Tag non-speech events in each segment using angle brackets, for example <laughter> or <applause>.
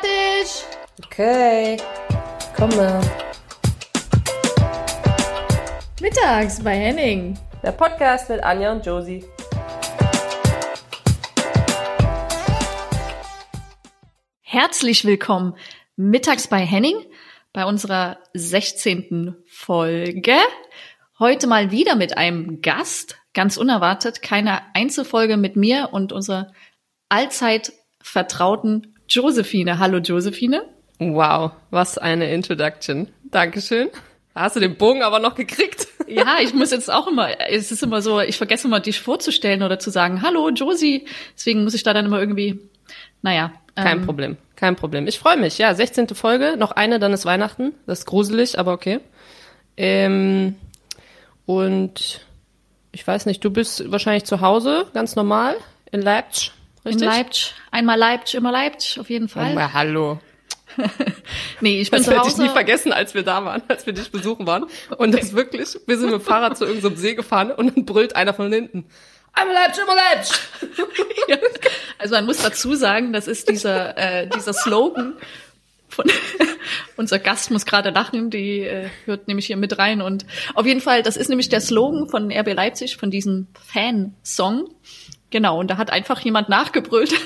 fertig. Okay, komme. Mittags bei Henning. Der Podcast mit Anja und Josie. Herzlich willkommen mittags bei Henning bei unserer 16. Folge. Heute mal wieder mit einem Gast, ganz unerwartet, keine Einzelfolge mit mir und unserer allzeit vertrauten Josephine. Hallo Josephine. Wow, was eine Introduction. Dankeschön. Hast du den Bogen aber noch gekriegt? <laughs> Ja, ich muss jetzt auch immer, es ist immer so, ich vergesse immer, dich vorzustellen oder zu sagen, hallo Josie. Deswegen muss ich da dann immer irgendwie, naja. Kein ähm, Problem, kein Problem. Ich freue mich. Ja, 16. Folge, noch eine, dann ist Weihnachten. Das ist gruselig, aber okay. Ähm, und ich weiß nicht, du bist wahrscheinlich zu Hause, ganz normal, in Leipzig, richtig? In Leipzig. Einmal Leipzig, immer Leipzig, auf jeden Fall. Oh, mal, hallo. <laughs> nee, ich bin Das zu werde Hause. ich nie vergessen, als wir da waren, als wir dich besuchen waren. Und das wirklich, wir sind mit dem Fahrrad zu irgendeinem See gefahren und dann brüllt einer von hinten. Einmal Leipzig, immer Leipzig. <laughs> Ja. Also man muss dazu sagen, das ist dieser, äh, dieser Slogan von <laughs> unser Gast muss gerade lachen, die äh, hört nämlich hier mit rein und auf jeden Fall, das ist nämlich der Slogan von RB Leipzig, von diesem Fan-Song. Genau, und da hat einfach jemand nachgebrüllt. <laughs>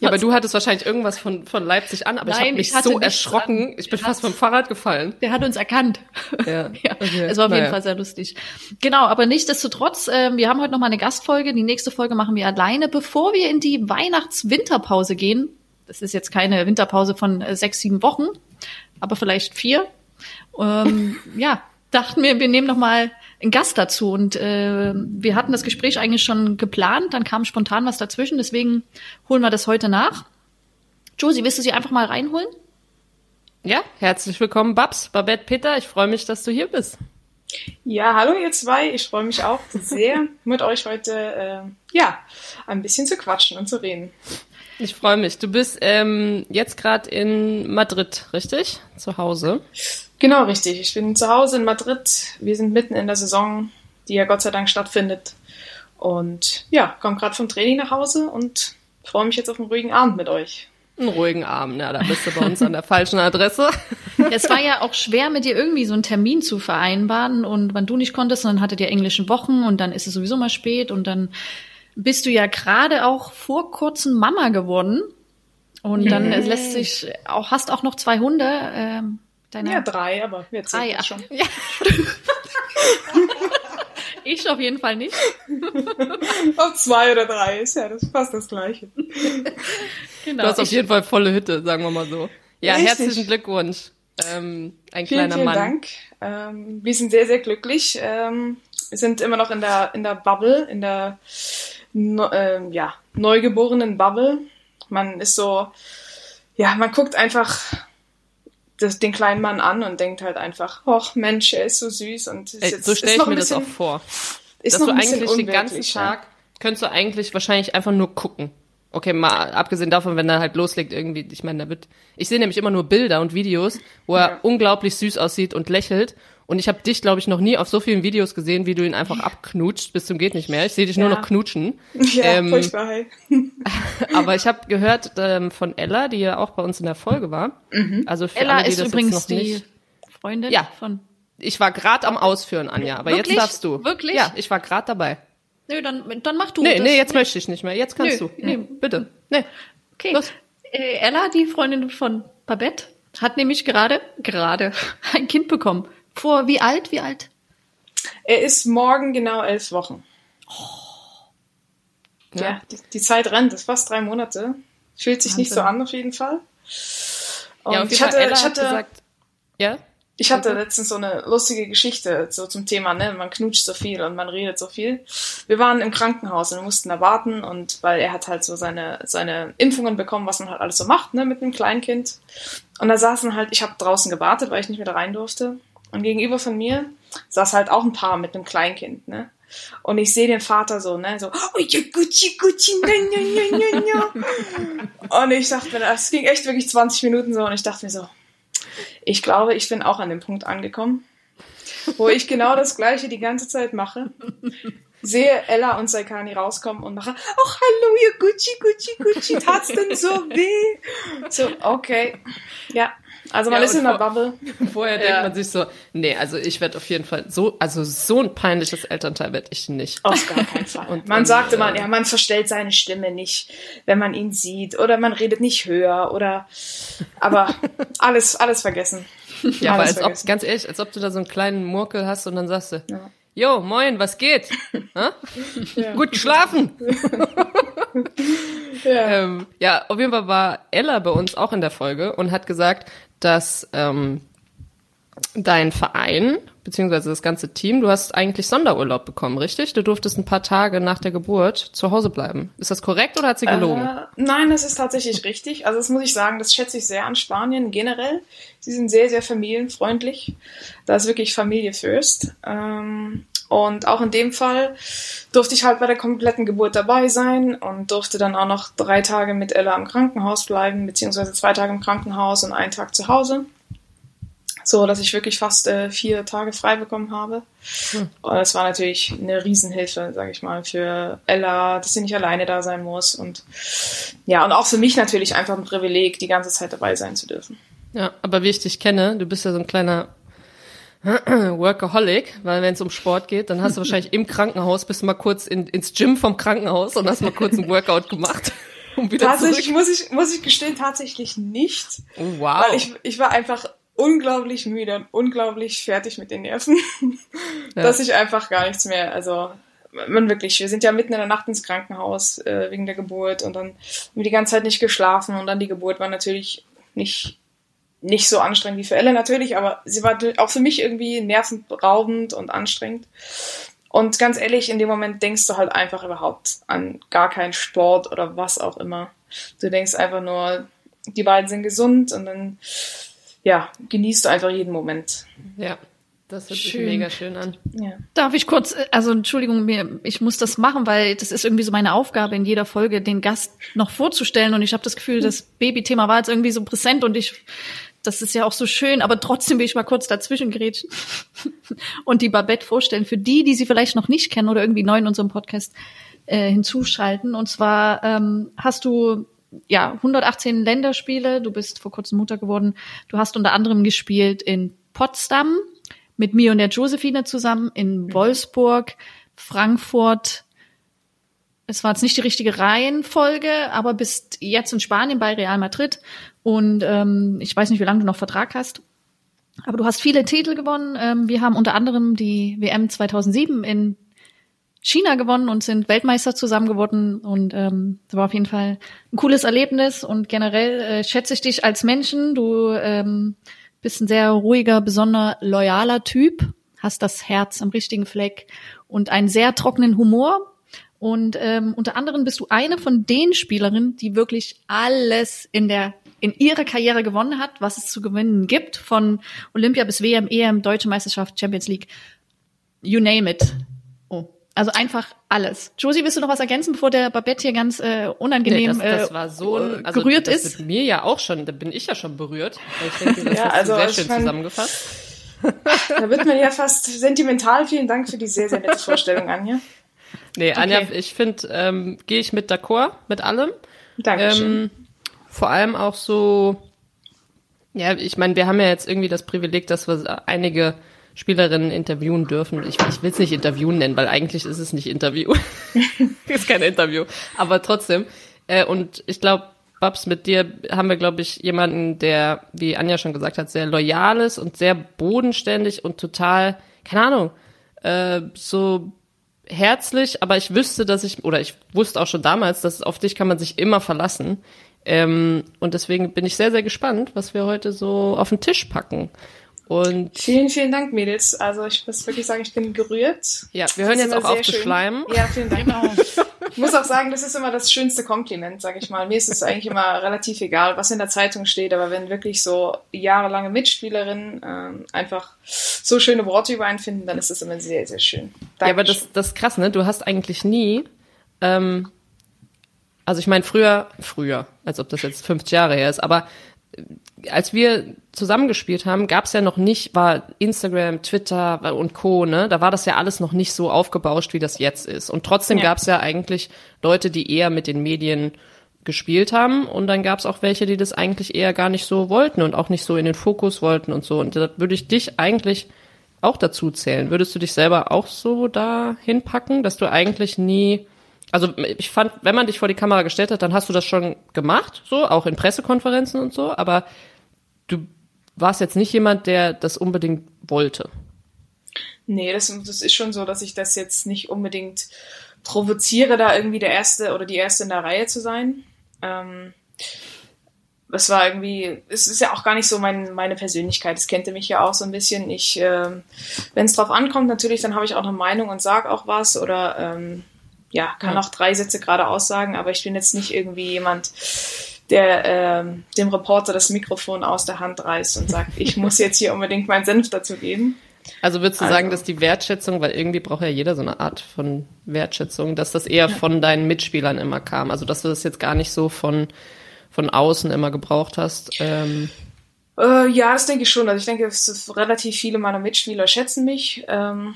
Ja, aber du hattest wahrscheinlich irgendwas von, von Leipzig an, aber ich Nein, habe mich ich so erschrocken. an. Ich bin Der fast hat- vom Fahrrad gefallen. Der hat uns erkannt. <laughs> Ja, <laughs> Ja, okay. es war auf jeden Naja. Fall sehr lustig. Genau, aber nichtsdestotrotz, ähm, wir haben heute noch mal eine Gastfolge. Die nächste Folge machen wir alleine. Bevor wir in die Weihnachts-Winterpause gehen, das ist jetzt keine Winterpause von äh, sechs, sieben Wochen, aber vielleicht vier, ähm, ja, dachten wir, wir nehmen noch mal einen Gast dazu. Und äh, wir hatten das Gespräch eigentlich schon geplant, dann kam spontan was dazwischen, deswegen holen wir das heute nach. Josie, willst du sie einfach mal reinholen? Ja, herzlich willkommen, Babs, Babette, Peter. Ich freue mich, dass du hier bist. Ja, hallo ihr zwei. Ich freue mich auch sehr, mit euch heute äh, ja ein bisschen zu quatschen und zu reden. Ich freue mich. Du bist ähm, jetzt gerade in Madrid, richtig? Zu Hause. Genau, richtig. Ich bin zu Hause in Madrid. Wir sind mitten in der Saison, die ja Gott sei Dank stattfindet. Und ja, komme gerade vom Training nach Hause und freue mich jetzt auf einen ruhigen Abend mit euch. Einen ruhigen Abend. Ja, da bist du bei uns an der falschen Adresse. <laughs> Es war ja auch schwer, mit dir irgendwie so einen Termin zu vereinbaren und wenn du nicht konntest, dann hattet ihr englischen Wochen und dann ist es sowieso mal spät und dann bist du ja gerade auch vor kurzem Mama geworden und dann äh, lässt sich auch, hast auch noch zwei Hunde, ähm, deine Ja, drei, aber wir drei, ach, schon. ja. <laughs> ich auf jeden Fall nicht. <laughs> Ob zwei oder drei ist ja das ist fast das Gleiche. Genau. Du hast auf jeden Fall volle Hütte, sagen wir mal so. Ja, Richtig. herzlichen Glückwunsch. Ähm, ein Vielen, kleiner vielen Mann. Dank. Ähm, wir sind sehr, sehr glücklich. Ähm, wir sind immer noch in der, in der Bubble, in der no, ähm, ja, neugeborenen Bubble. Man ist so, ja, man guckt einfach das, den kleinen Mann an und denkt halt einfach, ach Mensch, er ist so süß und ist Ey, jetzt, so stelle ich mir ein das auch bisschen- vor. Ist dass noch du bisschen eigentlich den ganzen ne? Tag, könntest du eigentlich wahrscheinlich einfach nur gucken. Okay, mal abgesehen davon, wenn er halt loslegt irgendwie, ich meine, da wird, ich sehe nämlich immer nur Bilder und Videos, wo er Ja. unglaublich süß aussieht und lächelt. Und ich habe dich, glaube ich, noch nie auf so vielen Videos gesehen, wie du ihn einfach abknutscht bis zum geht nicht mehr. Ich sehe dich nur Ja. noch knutschen. <laughs> Ja, Ähm, furchtbar. Hey. <laughs> Aber ich habe gehört ähm, von Ella, die ja auch bei uns in der Folge war. Also für Ella alle, die ist das übrigens jetzt noch die nicht. Freundin Ja. von. Ich war gerade am Ausführen, Anja, aber Wirklich? jetzt darfst du. Wirklich? Ja, ich war gerade dabei. Nö, dann, dann mach du. Nee, das. nee, jetzt möchte ich nicht mehr. Jetzt kannst Nö, du. nee. Nee, bitte. Nee. Okay. Los. Äh, Ella, die Freundin von Babette, hat nämlich gerade, gerade <laughs> ein Kind bekommen. Vor wie alt? Wie alt? Er ist morgen genau elf Wochen. Ja, Ja. die, die Zeit rennt, das ist fast drei Monate. Fühlt sich nicht so Wahnsinn. an auf jeden Fall. Und Ja, auf jeden ich hatte, Ella ich hat hatte, gesagt, ja? Ich hatte letztens so eine lustige Geschichte so zum Thema, ne, man knutscht so viel und man redet so viel. Wir waren im Krankenhaus und wir mussten da warten und weil er hat halt so seine seine Impfungen bekommen, was man halt alles so macht, ne, mit einem Kleinkind. Und da saßen halt, ich habe draußen gewartet, weil ich nicht mehr da rein durfte. Und gegenüber von mir saß halt auch ein Paar mit einem Kleinkind, ne. Und ich sehe den Vater so, ne, so, oh ja, Gucci, Gucci, na, na, na, na, na. Und ich dachte mir, das ging echt wirklich 20 Minuten so und ich dachte mir so, ich glaube, ich bin auch an dem Punkt angekommen, wo ich genau das Gleiche die ganze Zeit mache. sehe Ella und Saikani rauskommen und mache, ach hallo, ihr Gucci, Gucci, Gucci, tat's denn so weh? So, okay. Ja. Also man Ja, ist in der Bubble. <laughs> Vorher Ja. denkt man sich so, nee, also ich werde auf jeden Fall so, also so ein peinliches Elternteil werde ich nicht. Auf gar keinen <laughs> Fall. Und man sagte äh, man, ja, man verstellt seine Stimme nicht, wenn man ihn sieht, oder man redet nicht höher, oder, aber <laughs> alles, alles vergessen. Ja, aber Alles als ob, ganz ehrlich, als ob du da so einen kleinen Murkel hast und dann sagst du, Ja. Jo, moin, was geht? Ja. Gut geschlafen? Ja. ähm, ja, auf jeden Fall war Ella bei uns auch in der Folge und hat gesagt, dass ähm, dein Verein, beziehungsweise das ganze Team, du hast eigentlich Sonderurlaub bekommen, richtig? Du durftest ein paar Tage nach der Geburt zu Hause bleiben. Ist das korrekt oder hat sie gelogen? Äh, nein, das ist tatsächlich richtig. Also das muss ich sagen, das schätze ich sehr an Spanien generell. Sie sind sehr, sehr familienfreundlich. Da ist wirklich Familie first. Ähm, und auch in dem Fall durfte ich halt bei der kompletten Geburt dabei sein und durfte dann auch noch drei Tage mit Ella im Krankenhaus bleiben, beziehungsweise zwei Tage im Krankenhaus und einen Tag zu Hause. So, dass ich wirklich fast äh, vier Tage frei bekommen habe. Und das war natürlich eine Riesenhilfe, sage ich mal, für Ella, dass sie nicht alleine da sein muss. Und ja, und auch für mich natürlich einfach ein Privileg, die ganze Zeit dabei sein zu dürfen. Ja, aber wie ich dich kenne, du bist ja so ein kleiner <clears throat> Workaholic, weil wenn es um Sport geht, dann hast du wahrscheinlich im Krankenhaus, bist du mal kurz in, ins Gym vom Krankenhaus und hast mal kurz ein Workout gemacht. <laughs> Um wieder Tatsächlich zurück. muss ich, muss ich gestehen, tatsächlich nicht. Oh, wow. Weil ich, ich war einfach unglaublich müde und unglaublich fertig mit den Nerven, <laughs> Ja. dass ich einfach gar nichts mehr, also man wirklich, wir sind ja mitten in der Nacht ins Krankenhaus äh, wegen der Geburt und dann haben wir die ganze Zeit nicht geschlafen und dann die Geburt war natürlich nicht nicht so anstrengend wie für Elle natürlich, aber sie war auch für mich irgendwie nervenraubend und anstrengend. Und ganz ehrlich, in dem Moment denkst du halt einfach überhaupt an gar keinen Sport oder was auch immer. Du denkst einfach nur, die beiden sind gesund und dann, ja, genießt du einfach jeden Moment. ja, das hört sich Schön. mega schön an. Ja. Darf ich kurz, äh, also Entschuldigung, mir, ich muss das machen, weil das ist irgendwie so meine Aufgabe in jeder Folge, den Gast noch vorzustellen. Und ich habe das Gefühl, das Babythema war jetzt irgendwie so präsent und ich, das ist ja auch so schön, aber trotzdem will ich mal kurz dazwischen gerätschen <laughs> und die Babette vorstellen. Für die, die sie vielleicht noch nicht kennen oder irgendwie neu in unserem Podcast äh, hinzuschalten. Und zwar ähm, hast du ja 118 Länderspiele, du bist vor kurzem Mutter geworden. Du hast unter anderem gespielt in Potsdam mit mir und der Josephine zusammen, in Wolfsburg, Frankfurt. Es war jetzt nicht die richtige Reihenfolge, aber bist jetzt in Spanien bei Real Madrid und ähm, ich weiß nicht, wie lange du noch Vertrag hast. Aber du hast viele Titel gewonnen. Ähm, wir haben unter anderem die WM 2007 in China gewonnen und sind Weltmeister zusammen geworden. Und ähm, das war auf jeden Fall ein cooles Erlebnis. Und generell äh, schätze ich dich als Menschen. Du ähm, bist ein sehr ruhiger, besonder loyaler Typ, hast das Herz am richtigen Fleck und einen sehr trockenen Humor. Und ähm, unter anderem bist du eine von den Spielerinnen, die wirklich alles in der in ihrer Karriere gewonnen hat, was es zu gewinnen gibt, von Olympia bis WM, EM, Deutsche Meisterschaft, Champions League, you name it. Oh. Also einfach alles. Josie, willst du noch was ergänzen, bevor der Babette hier ganz äh, Nee, unangenehm das, das äh, war so ein, also gerührt das ist? Mit mir ja auch schon, da bin ich ja schon berührt. Ich denke, das <laughs> Ja, hast also du sehr schön mein- zusammengefasst. <laughs> Da wird man ja fast sentimental. Vielen Dank für die sehr, sehr nette Vorstellung, Anja. Nee, Anja, Okay. ich finde, ähm, gehe ich mit d'accord, mit allem. Dankeschön. Ähm, vor allem auch so, ja, ich meine, wir haben ja jetzt irgendwie das Privileg, dass wir einige Spielerinnen interviewen dürfen. Ich, ich will es nicht Interviewen nennen, weil eigentlich ist es nicht Interview. <laughs> ist kein Interview. Aber trotzdem. Äh, und ich glaube, Babs, mit dir haben wir, glaube ich, jemanden, der, wie Anja schon gesagt hat, sehr loyal ist und sehr bodenständig und total, keine Ahnung, äh, so herzlich, aber ich wüsste, dass ich, oder ich wusste auch schon damals, dass auf dich kann man sich immer verlassen. Ähm, und deswegen bin ich sehr, sehr gespannt, was wir heute so auf den Tisch packen. Und Vielen, vielen Dank, Mädels. Also ich muss wirklich sagen, ich bin gerührt. ja, wir hören jetzt auch auf zu schön. schleimen. Ja, vielen Dank. Genau. Ich muss auch sagen, das ist immer das schönste Kompliment, sag ich mal. Mir ist es eigentlich immer relativ egal, was in der Zeitung steht, aber wenn wirklich so jahrelange Mitspielerinnen ähm, einfach so schöne Worte über einen finden, dann ist das immer sehr, sehr schön. Ja, aber Dankeschön. das, das ist krass, ne? Du hast eigentlich nie, ähm, also ich meine früher, früher, als ob das jetzt 50 Jahre her ist, aber als wir zusammengespielt haben, gab es ja noch nicht, war Instagram, Twitter und Co. Ne, da war das ja alles noch nicht so aufgebauscht, wie das jetzt ist. Und trotzdem Ja. gab es ja eigentlich Leute, die eher mit den Medien gespielt haben und dann gab es auch welche, die das eigentlich eher gar nicht so wollten und auch nicht so in den Fokus wollten und so. Und da würde ich dich eigentlich auch dazu zählen. Würdest du dich selber auch so da hinpacken, dass du eigentlich nie, also ich fand, wenn man dich vor die Kamera gestellt hat, dann hast du das schon gemacht, so, auch in Pressekonferenzen und so, aber du warst jetzt nicht jemand, der das unbedingt wollte. Nee, das, das ist schon so, dass ich das jetzt nicht unbedingt provoziere, da irgendwie der Erste oder die Erste in der Reihe zu sein. Ähm, das war irgendwie, es ist ja auch gar nicht so mein, meine Persönlichkeit. Das kennt ihr mich ja auch so ein bisschen. Ich, ähm, wenn es drauf ankommt, natürlich, dann habe ich auch eine Meinung und sag auch was oder ähm, ja, kann auch drei Sätze gerade aussagen, aber ich bin jetzt nicht irgendwie jemand, der ähm, dem Reporter das Mikrofon aus der Hand reißt und sagt, ich muss jetzt hier unbedingt meinen Senf dazu geben. Also würdest du Also- sagen, dass die Wertschätzung, weil irgendwie braucht ja jeder so eine Art von Wertschätzung, dass das eher von deinen Mitspielern immer kam. Also dass du das jetzt gar nicht so von, von außen immer gebraucht hast. Ähm, Äh, ja, das denke ich schon. Also ich denke, relativ viele meiner Mitspieler schätzen mich. Ähm,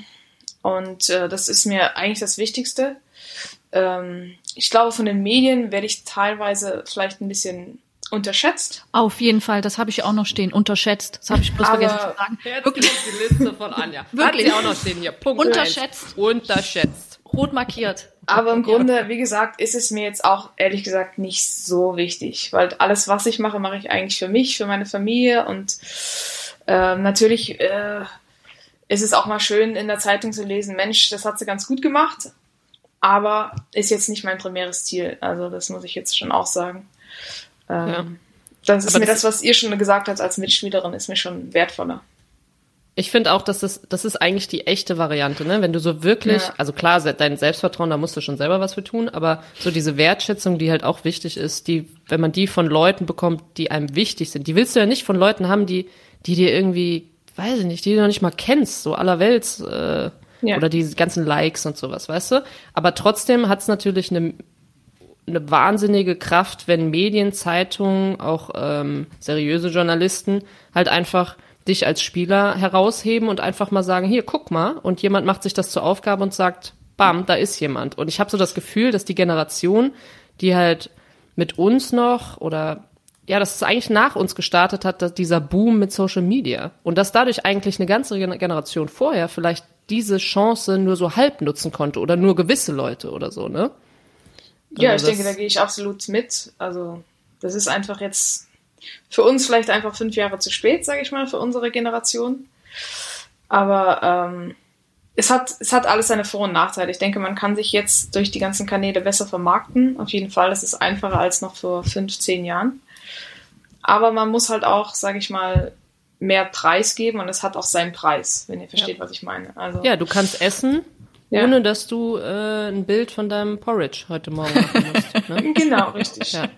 und äh, das ist mir eigentlich das Wichtigste. Ähm, ich glaube, von den Medien werde ich teilweise vielleicht ein bisschen unterschätzt. Auf jeden Fall, das habe ich auch noch stehen, unterschätzt. Das habe ich bloß Aber- vergessen zu sagen. Wirklich die Liste von Anja. <laughs> Wirklich. Auch noch stehen hier. Punkt Unterschätzt. eins. Unterschätzt. rot markiert. Aber im Grunde, wie gesagt, ist es mir jetzt auch ehrlich gesagt nicht so wichtig, weil alles, was ich mache, mache ich eigentlich für mich, für meine Familie und ähm, natürlich äh, ist es auch mal schön in der Zeitung zu lesen, Mensch, das hat sie ganz gut gemacht, aber ist jetzt nicht mein primäres Ziel. Also das muss ich jetzt schon auch sagen. Ähm, Ja. Das ist Aber mir das- was ihr schon gesagt habt als Mitspielerin, ist mir schon wertvoller. Ich finde auch, dass das, das ist eigentlich die echte Variante, ne? Wenn du so wirklich, Ja. also klar, dein Selbstvertrauen, da musst du schon selber was für tun, aber so diese Wertschätzung, die halt auch wichtig ist, die, wenn man die von Leuten bekommt, die einem wichtig sind, die willst du ja nicht von Leuten haben, die, die dir irgendwie, weiß ich nicht, die du noch nicht mal kennst, so allerwelts, äh, Ja. oder die ganzen Likes und sowas, weißt du? Aber trotzdem hat's natürlich eine eine wahnsinnige Kraft, wenn Medien, Zeitungen, auch ähm, seriöse Journalisten halt einfach dich als Spieler herausheben und einfach mal sagen, hier, guck mal. Und jemand macht sich das zur Aufgabe und sagt, bam, da ist jemand. Und ich habe so das Gefühl, dass die Generation, die halt mit uns noch oder ja, dass es eigentlich nach uns gestartet hat, dass dieser Boom mit Social Media. Und dass dadurch eigentlich eine ganze Gen- Generation vorher vielleicht diese Chance nur so halb nutzen konnte oder nur gewisse Leute oder so, ne? Ja, Also ich denke, da gehe ich absolut mit. Also, das ist einfach jetzt für uns vielleicht einfach fünf Jahre zu spät, sage ich mal, für unsere Generation. Aber ähm, es, hat, es hat alles seine Vor- und Nachteile. Ich denke, man kann sich jetzt durch die ganzen Kanäle besser vermarkten. Auf jeden Fall, das ist einfacher als noch vor fünf, zehn Jahren. Aber man muss halt auch, sage ich mal, mehr Preis geben und es hat auch seinen Preis, wenn ihr versteht, was ich meine. Also, Ja, du kannst essen, Ja. ohne dass du äh, ein Bild von deinem Porridge heute Morgen machen musst. <laughs> Ne? Genau, richtig. Ja.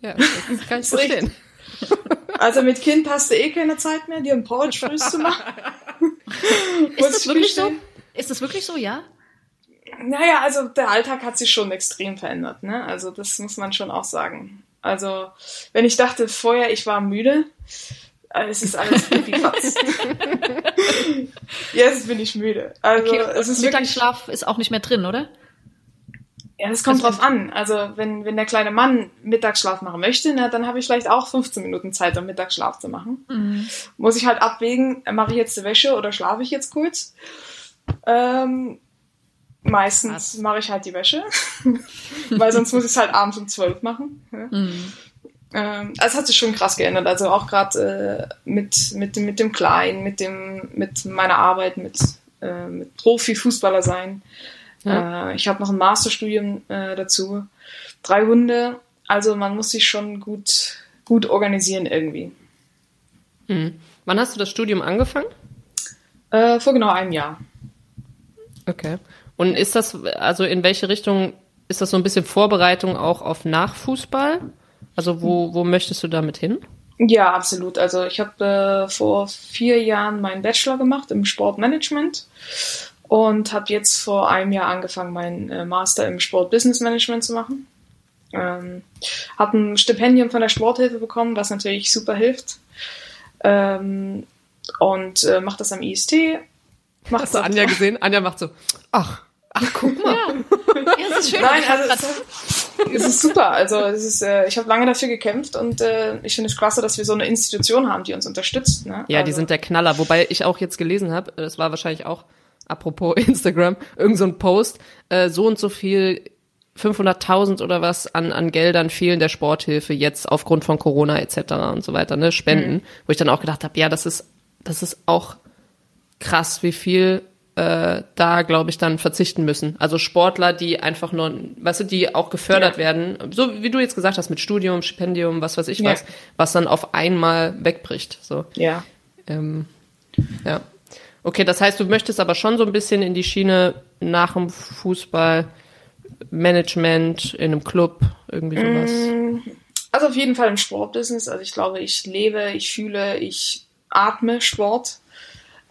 ja, <laughs> das kann ich verstehen. Also mit Kind hast du eh keine Zeit mehr, dir ein Porridge früh zu machen. <laughs> Ist das ich wirklich so? Ist das wirklich so, ja? Naja, also der Alltag hat sich schon extrem verändert, ne? Also das muss man schon auch sagen. Also, wenn ich dachte vorher, ich war müde, es ist alles pipifatz. <laughs> Jetzt bin ich müde. Also Okay, es ist wirklich, Mittagsschlaf ist auch nicht mehr drin, oder? ja, das kommt das- drauf an. Also wenn, wenn der kleine Mann Mittagsschlaf machen möchte, na, dann habe ich vielleicht auch 15 Minuten Zeit, um Mittagsschlaf zu machen. Muss ich halt abwägen, mache ich jetzt die Wäsche oder schlafe ich jetzt kurz? Ähm, meistens mache ich halt die Wäsche, <laughs> weil sonst muss ich es halt abends um 12 machen. Ja. Mhm. Ähm, also es hat sich schon krass geändert. Also auch gerade äh, mit, mit, dem- mit dem Kleinen, mit, dem, mit meiner Arbeit, mit, äh, mit Profi-Fußballer sein. Äh, ich habe noch ein Masterstudium äh, dazu. Drei Hunde. Also man muss sich schon gut, gut organisieren irgendwie. Mhm. Wann hast du das Studium angefangen? Äh, vor genau einem Jahr. Okay. Und ist das, also in welche Richtung, ist das so ein bisschen Vorbereitung auch auf Nachfußball? Also wo, wo möchtest du damit hin? Ja, absolut. Also ich habe äh, vor vier Jahren meinen Bachelor gemacht im Sportmanagement und habe jetzt vor einem Jahr angefangen, meinen äh, Master im Sport Business Management zu machen. Ähm, Hat ein Stipendium von der Sporthilfe bekommen, was natürlich super hilft. Ähm, und äh, macht das am IST. Macht Hast du Anja gesehen? Anja macht so, <laughs> ach, ach, guck mal. Ja, ja es ist schön. Nein, also es, es ist super. Also es ist, äh, ich habe lange dafür gekämpft und äh, ich finde es klasse, dass wir so eine Institution haben, die uns unterstützt. Ne? Ja, also. die sind der Knaller. Wobei ich auch jetzt gelesen habe, das war wahrscheinlich auch apropos <laughs> Instagram, irgend so ein Post, äh, so und so viel 500.000 oder was an, an Geldern fehlen der Sporthilfe jetzt aufgrund von Corona etc. und so weiter, ne, Spenden, mhm. wo ich dann auch gedacht habe, ja, das ist, das ist auch krass, wie viel äh, da, glaube ich, dann verzichten müssen. Also Sportler, die einfach nur, weißt du, die auch gefördert ja. werden, so wie du jetzt gesagt hast, mit Studium, Stipendium, was weiß ich ja. was, was dann auf einmal wegbricht. So. Ja. Ähm, ja. Okay, das heißt, du möchtest aber schon so ein bisschen in die Schiene nach dem Fußball Management in einem Club, irgendwie sowas? Mm, also auf jeden Fall im Sportbusiness. Also ich glaube, ich lebe, ich fühle, ich atme Sport.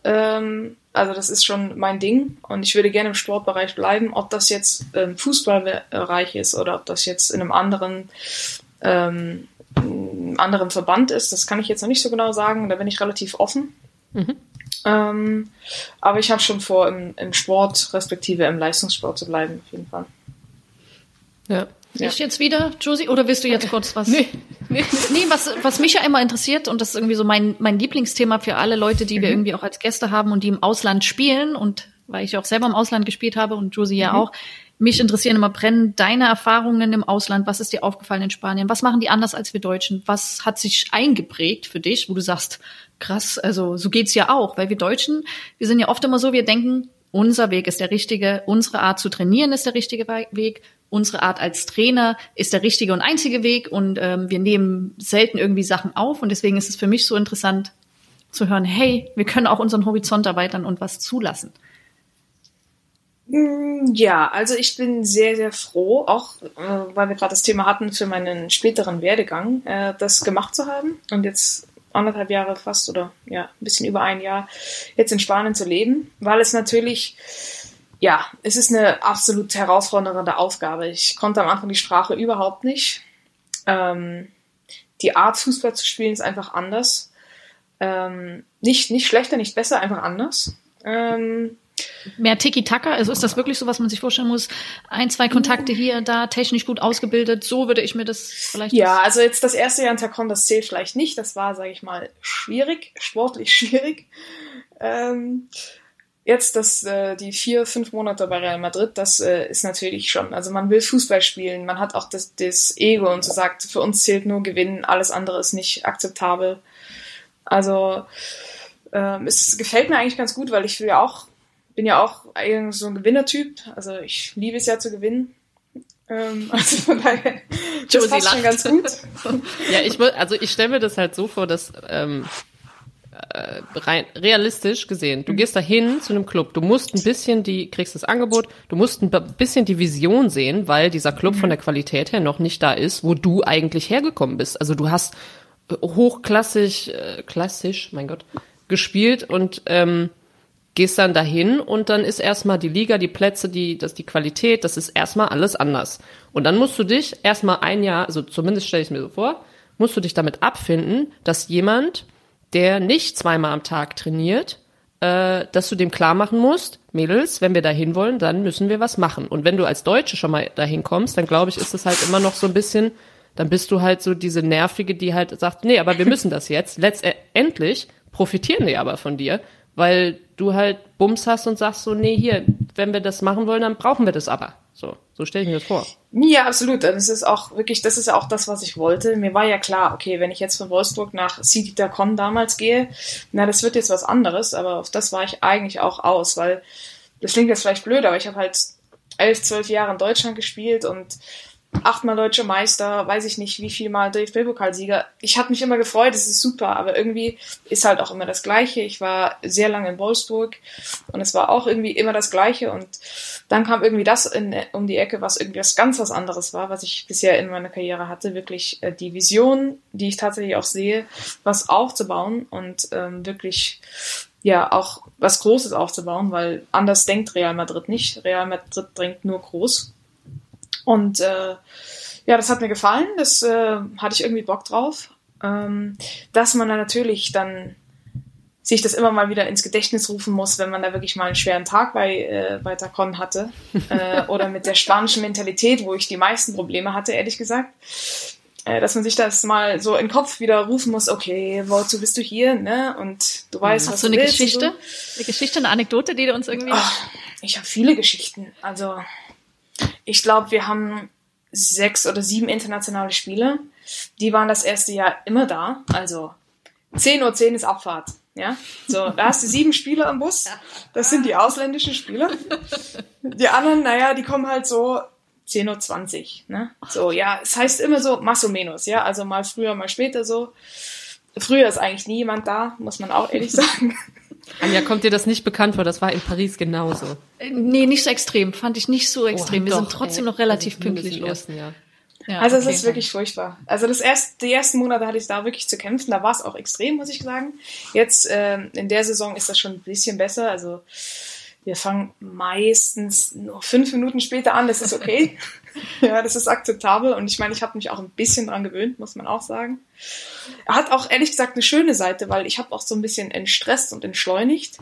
Ähm, also das ist schon mein Ding und ich würde gerne im Sportbereich bleiben. Ob das jetzt im Fußballbereich ist oder ob das jetzt in einem anderen ähm, anderen Verband ist, das kann ich jetzt noch nicht so genau sagen. Da bin ich relativ offen. Mhm. Ähm, aber ich habe schon vor, im, im Sport respektive im Leistungssport zu bleiben, auf jeden Fall. Ja. Ja. Ich jetzt wieder, Josie, oder willst du jetzt kurz was? Nee, nee. nee was, was mich ja immer interessiert, und das ist irgendwie so mein, mein Lieblingsthema für alle Leute, die mhm. wir irgendwie auch als Gäste haben und die im Ausland spielen, und weil ich auch selber im Ausland gespielt habe und Josie ja mhm. auch, mich interessieren immer brennend deine Erfahrungen im Ausland. Was ist dir aufgefallen in Spanien? Was machen die anders als wir Deutschen? Was hat sich eingeprägt für dich, wo du sagst, krass, also so geht's ja auch, weil wir Deutschen, wir sind ja oft immer so, wir denken, unser Weg ist der richtige, unsere Art zu trainieren ist der richtige Weg, unsere Art als Trainer ist der richtige und einzige Weg und ähm, wir nehmen selten irgendwie Sachen auf und deswegen ist es für mich so interessant zu hören, hey, wir können auch unseren Horizont erweitern und was zulassen. Mm, ja, also ich bin sehr, sehr froh, auch äh, weil wir gerade das Thema hatten, für meinen späteren Werdegang, äh, das gemacht zu haben und jetzt anderthalb Jahre fast oder ja, ein bisschen über ein Jahr jetzt in Spanien zu leben, weil es natürlich, ja, es ist eine absolut herausfordernde Aufgabe. Ich konnte am Anfang die Sprache überhaupt nicht. Ähm, die Art, Fußball zu spielen, ist einfach anders. Ähm, nicht, nicht schlechter, nicht besser, einfach anders. Ähm, Mehr Tiki-Taka, also ist das wirklich so, was man sich vorstellen muss? Ein, zwei Kontakte hier, da, technisch gut ausgebildet, so würde ich mir das vielleicht. Ja, also jetzt das erste Jahr in Tacon, das zählt vielleicht nicht, das war, sage ich mal, schwierig, sportlich <laughs> schwierig. Ähm, jetzt das, äh, die vier, fünf Monate bei Real Madrid, das äh, ist natürlich schon, also man will Fußball spielen, man hat auch das, das Ego und so sagt, für uns zählt nur Gewinnen, alles andere ist nicht akzeptabel. Also, ähm, es gefällt mir eigentlich ganz gut, weil ich will ja auch bin ja auch eigentlich so ein Gewinnertyp. Also ich liebe es ja zu gewinnen. Ähm, <laughs> also von daher, das passt schon ganz gut. <laughs> ja, ich also ich stelle mir das halt so vor, dass ähm, äh, rein realistisch gesehen, du gehst da hin zu einem Club, du musst ein bisschen die, kriegst das Angebot, du musst ein bisschen die Vision sehen, weil dieser Club von der Qualität her noch nicht da ist, wo du eigentlich hergekommen bist. Also du hast hochklassig, äh, klassisch, mein Gott, gespielt und ähm, gehst dann dahin und dann ist erstmal die Liga, die Plätze, die, das, die Qualität, das ist erstmal alles anders. Und dann musst du dich erstmal ein Jahr, also zumindest stelle ich mir so vor, musst du dich damit abfinden, dass jemand, der nicht zweimal am Tag trainiert, äh, dass du dem klar machen musst, Mädels, wenn wir dahin wollen, dann müssen wir was machen. Und wenn du als Deutsche schon mal dahin kommst, dann glaube ich, ist es halt immer noch so ein bisschen, dann bist du halt so diese Nervige, die halt sagt, nee, aber wir müssen das jetzt. Letztendlich profitieren die aber von dir, weil du halt Bums hast und sagst so, nee, hier, wenn wir das machen wollen, dann brauchen wir das aber. So, so stelle ich mir das vor. Ja, absolut. Das ist auch wirklich, das ist ja auch das, was ich wollte. Mir war ja klar, okay, wenn ich jetzt von Wolfsburg nach Con damals gehe, na, das wird jetzt was anderes, aber auf das war ich eigentlich auch aus, weil das klingt jetzt vielleicht blöd, aber ich habe halt elf, zwölf Jahre in Deutschland gespielt und achtmal deutscher Meister, weiß ich nicht, wie viel mal DFB-Pokalsieger. Ich habe mich immer gefreut, es ist super, aber irgendwie ist halt auch immer das Gleiche. Ich war sehr lange in Wolfsburg und es war auch irgendwie immer das Gleiche und dann kam irgendwie das in, um die Ecke, was irgendwie was ganz was anderes war, was ich bisher in meiner Karriere hatte. Wirklich äh, die Vision, die ich tatsächlich auch sehe, was aufzubauen und ähm, wirklich ja auch was Großes aufzubauen, weil anders denkt Real Madrid nicht. Real Madrid denkt nur groß Und äh, ja, das hat mir gefallen, das äh, hatte ich irgendwie Bock drauf. Ähm, dass man dann natürlich dann sich das immer mal wieder ins Gedächtnis rufen muss, wenn man da wirklich mal einen schweren Tag bei, äh, bei Tacon hatte. äh, <laughs> oder mit der spanischen Mentalität, wo ich die meisten Probleme hatte, ehrlich gesagt. Äh, dass man sich das mal so in den Kopf wieder rufen muss, okay, wozu bist du hier, ne? Und du weißt, Hast was du du eine willst Geschichte? Eine Geschichte, eine Anekdote, die du uns irgendwie. Ach, ich habe viele Geschichten. Also ich glaube, wir haben sechs oder sieben internationale Spiele. Die waren das erste Jahr immer da. Also 10.10 Uhr 10 ist Abfahrt. Ja, so, da hast du sieben Spieler am Bus. Das sind die ausländischen Spieler. Die anderen, naja, die kommen halt so 10.20 Uhr. Ne? So, ja, es heißt immer so, más o menos, ja, also mal früher, mal später so. Früher ist eigentlich nie jemand da, muss man auch ehrlich <laughs> sagen. Anja, kommt dir das nicht bekannt vor? Das war in Paris genauso. Nee, nicht so extrem. Fand ich nicht so extrem. Oh, Wir doch, sind trotzdem ey. noch relativ Also pünktlich im los. ersten Jahr. Ja, Also es okay. ist wirklich furchtbar. Also das erste, die ersten Monate hatte ich da wirklich zu kämpfen. Da war es auch extrem, muss ich sagen. Jetzt ähm, in der Saison ist das schon ein bisschen besser. Also wir fangen meistens nur fünf Minuten später an. Das ist okay. <laughs> <laughs> ja, das ist akzeptabel. Und ich meine, ich habe mich auch ein bisschen dran gewöhnt, muss man auch sagen. Er hat auch ehrlich gesagt eine schöne Seite, weil ich habe auch so ein bisschen entstresst und entschleunigt.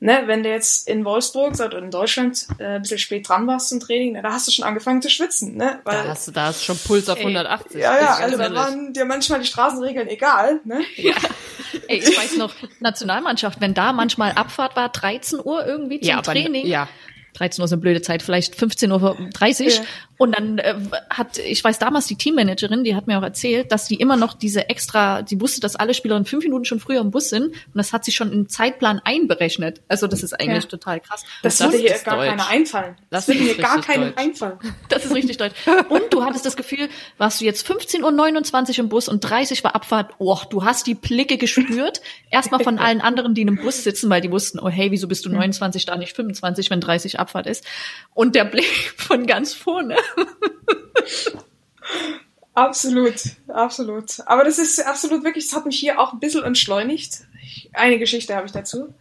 Ne, wenn du jetzt in Wolfsburg oder in Deutschland äh, ein bisschen spät dran warst zum Training, na, da hast du schon angefangen zu schwitzen. Ne? Weil, Da hast du, da hast du schon Puls auf 180. ja, ja, also da waren dir manchmal die Straßenregeln egal, ne? <laughs> Ey, ich weiß noch, Nationalmannschaft, wenn da manchmal Abfahrt war, 13 Uhr irgendwie zum ja, aber, Training. Ja, 13 Uhr ist eine blöde Zeit, vielleicht 15.30 Uhr. Ja. Und dann äh, hat, ich weiß damals, die Teammanagerin, die hat mir auch erzählt, dass die immer noch diese extra, die wusste, dass alle Spieler in fünf Minuten schon früher im Bus sind. Und das hat sie schon im Zeitplan einberechnet. Also das ist eigentlich Ja. total krass. Das, Das würde hier gar deutsch. keiner einfallen. Das, Das würde ist mir gar deutsch. einfallen. <laughs> Das ist richtig deutsch. Und du hattest das Gefühl, warst du jetzt 15.29 Uhr im Bus und 30 war Abfahrt. Oh, du hast die Blicke gespürt. <laughs> Erstmal von allen anderen, die in einem Bus sitzen, weil die wussten, oh hey, wieso bist du 29 da, nicht 25, wenn 30 Abfahrt ist. Und der Blick <laughs> von ganz vorne. <laughs> Absolut, absolut. Aber das ist absolut wirklich, das hat mich hier auch ein bisschen entschleunigt. Eine Geschichte habe ich dazu.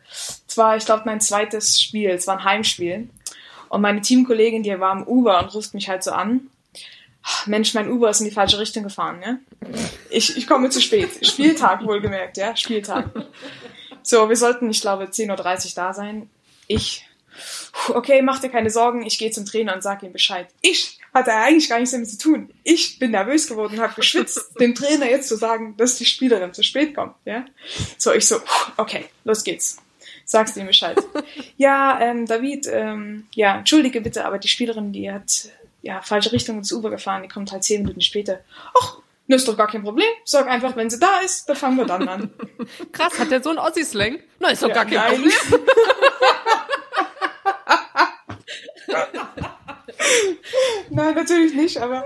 Zwar, ich glaube, mein zweites Spiel, es war ein Heimspiel. Und meine Teamkollegin, die war im Uber und ruft mich halt so an. Mensch, mein Uber ist in die falsche Richtung gefahren, ne? Ich, ich komme zu spät. Spieltag wohlgemerkt, ja? Spieltag. So, wir sollten, ich glaube, 10.30 Uhr da sein. Ich, okay, mach dir keine Sorgen, ich gehe zum Trainer und sag ihm Bescheid. Ich hatte eigentlich gar nichts damit zu tun. Ich bin nervös geworden und habe geschwitzt, <laughs> dem Trainer jetzt zu sagen, dass die Spielerin zu spät kommt, ja? So, ich so, okay, los geht's. Sagst du ihm Bescheid. <laughs> Ja, ähm, David, ähm, ja, entschuldige bitte, aber die Spielerin, die hat ja falsche Richtung ins Uber gefahren, die kommt halt zehn Minuten später. Ach, das ist doch gar kein Problem. Sag einfach, wenn sie da ist, dann fangen wir dann an. <laughs> krass, hat der so einen Ossi-Slang? Na, ist doch gar kein nein. Problem. <laughs> Nein, natürlich nicht, aber.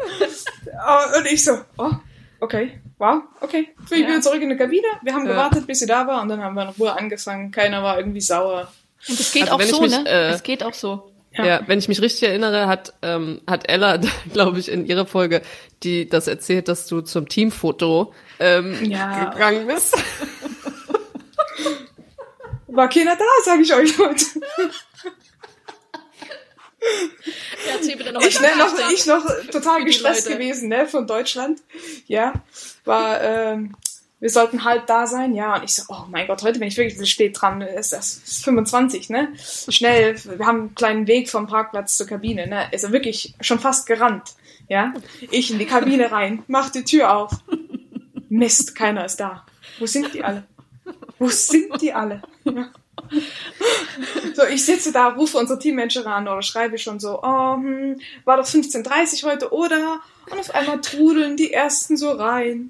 Oh, und ich so, oh, okay, wow, okay. Fliegen Ja. wir zurück in die Kabine. Wir haben Ja. gewartet, bis sie da war und dann haben wir in Ruhe angefangen. Keiner war irgendwie sauer. Und es geht Also auch wenn ich so, mich, ne? äh, es geht auch so. Ja. Ja. wenn ich mich richtig erinnere, hat, ähm, hat Ella, <laughs> glaube ich, in ihrer Folge die das erzählt, dass du zum Teamfoto ähm, Ja. gegangen bist. War keiner da, sage ich euch heute. <laughs> <laughs> Ja, erzähl bitte noch Ich, ne, noch, ich noch total gestresst gewesen, ne, von Deutschland. Ja, war, ähm, wir sollten halt da sein, ja, und ich so, oh mein Gott, heute bin ich wirklich ein bisschen spät dran, es es ist 25, ne, schnell, wir haben einen kleinen Weg vom Parkplatz zur Kabine, ne, also wirklich schon fast gerannt, ja, ich in die Kabine rein, mach die Tür auf, Mist, keiner ist da, wo sind die alle? Wo sind die alle? Ja. <laughs> So, ich sitze da, rufe unsere Teammanager an oder schreibe schon so, oh, hm, war doch 15.30 heute, oder? Und auf einmal trudeln die ersten so rein.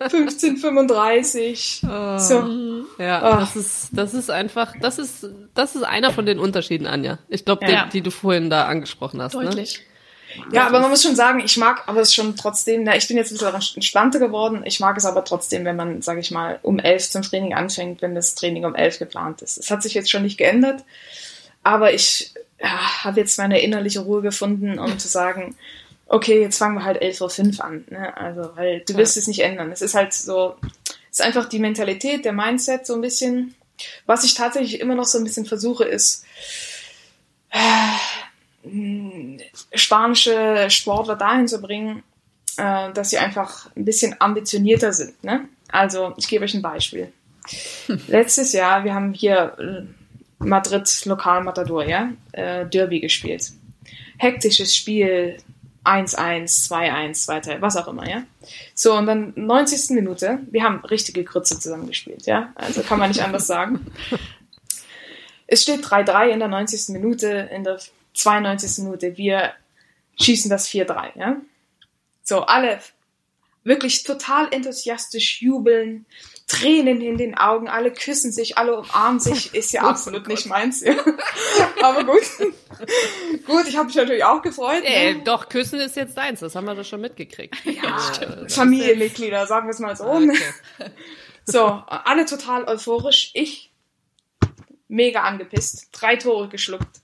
15.35. So. Ja, Ah. das ist, das ist einfach, das ist, das ist einer von den Unterschieden, Anja. Ich glaube, Ja. die, die du vorhin da angesprochen hast. Ne? Ja, aber man muss schon sagen, ich mag aber es schon trotzdem, na, ich bin jetzt ein bisschen entspannter geworden, ich mag es aber trotzdem, wenn man, sage ich mal, um elf zum Training anfängt, wenn das Training um elf geplant ist. Es hat sich jetzt schon nicht geändert, aber ich ja, habe jetzt meine innerliche Ruhe gefunden, um zu sagen, okay, jetzt fangen wir halt 11.05 Uhr an. Ne? Also, weil du willst es nicht ändern. Es ist halt so, es ist einfach die Mentalität, der Mindset so ein bisschen. Was ich tatsächlich immer noch so ein bisschen versuche, ist, äh, spanische Sportler dahin zu bringen, äh, dass sie einfach ein bisschen ambitionierter sind. Ne? Also ich gebe euch ein Beispiel. Letztes Jahr, wir haben hier äh, Madrid Lokal Matador, ja, äh, Derby gespielt. Hektisches Spiel, 1-1, 2-1, 2-3, was auch immer, ja. So, und dann 90. Minute, wir haben richtige Grütze zusammengespielt, ja. Also kann man nicht anders sagen. <laughs> Es steht 3-3 in der 90. Minute, in der 92. Minute, wir schießen das 4-3, ja. So, alle wirklich total enthusiastisch jubeln, Tränen in den Augen, alle küssen sich, alle umarmen sich, ist ja <laughs> oh absolut nicht meins. Ja. <laughs> Aber gut. gut, ich habe mich natürlich auch gefreut. Äh, ne? Doch, küssen ist jetzt deins, das haben wir doch schon mitgekriegt. Ja, äh, Familienmitglieder, sagen wir es mal so. Ah, okay. <laughs> So, alle total euphorisch. Ich mega angepisst, drei Tore geschluckt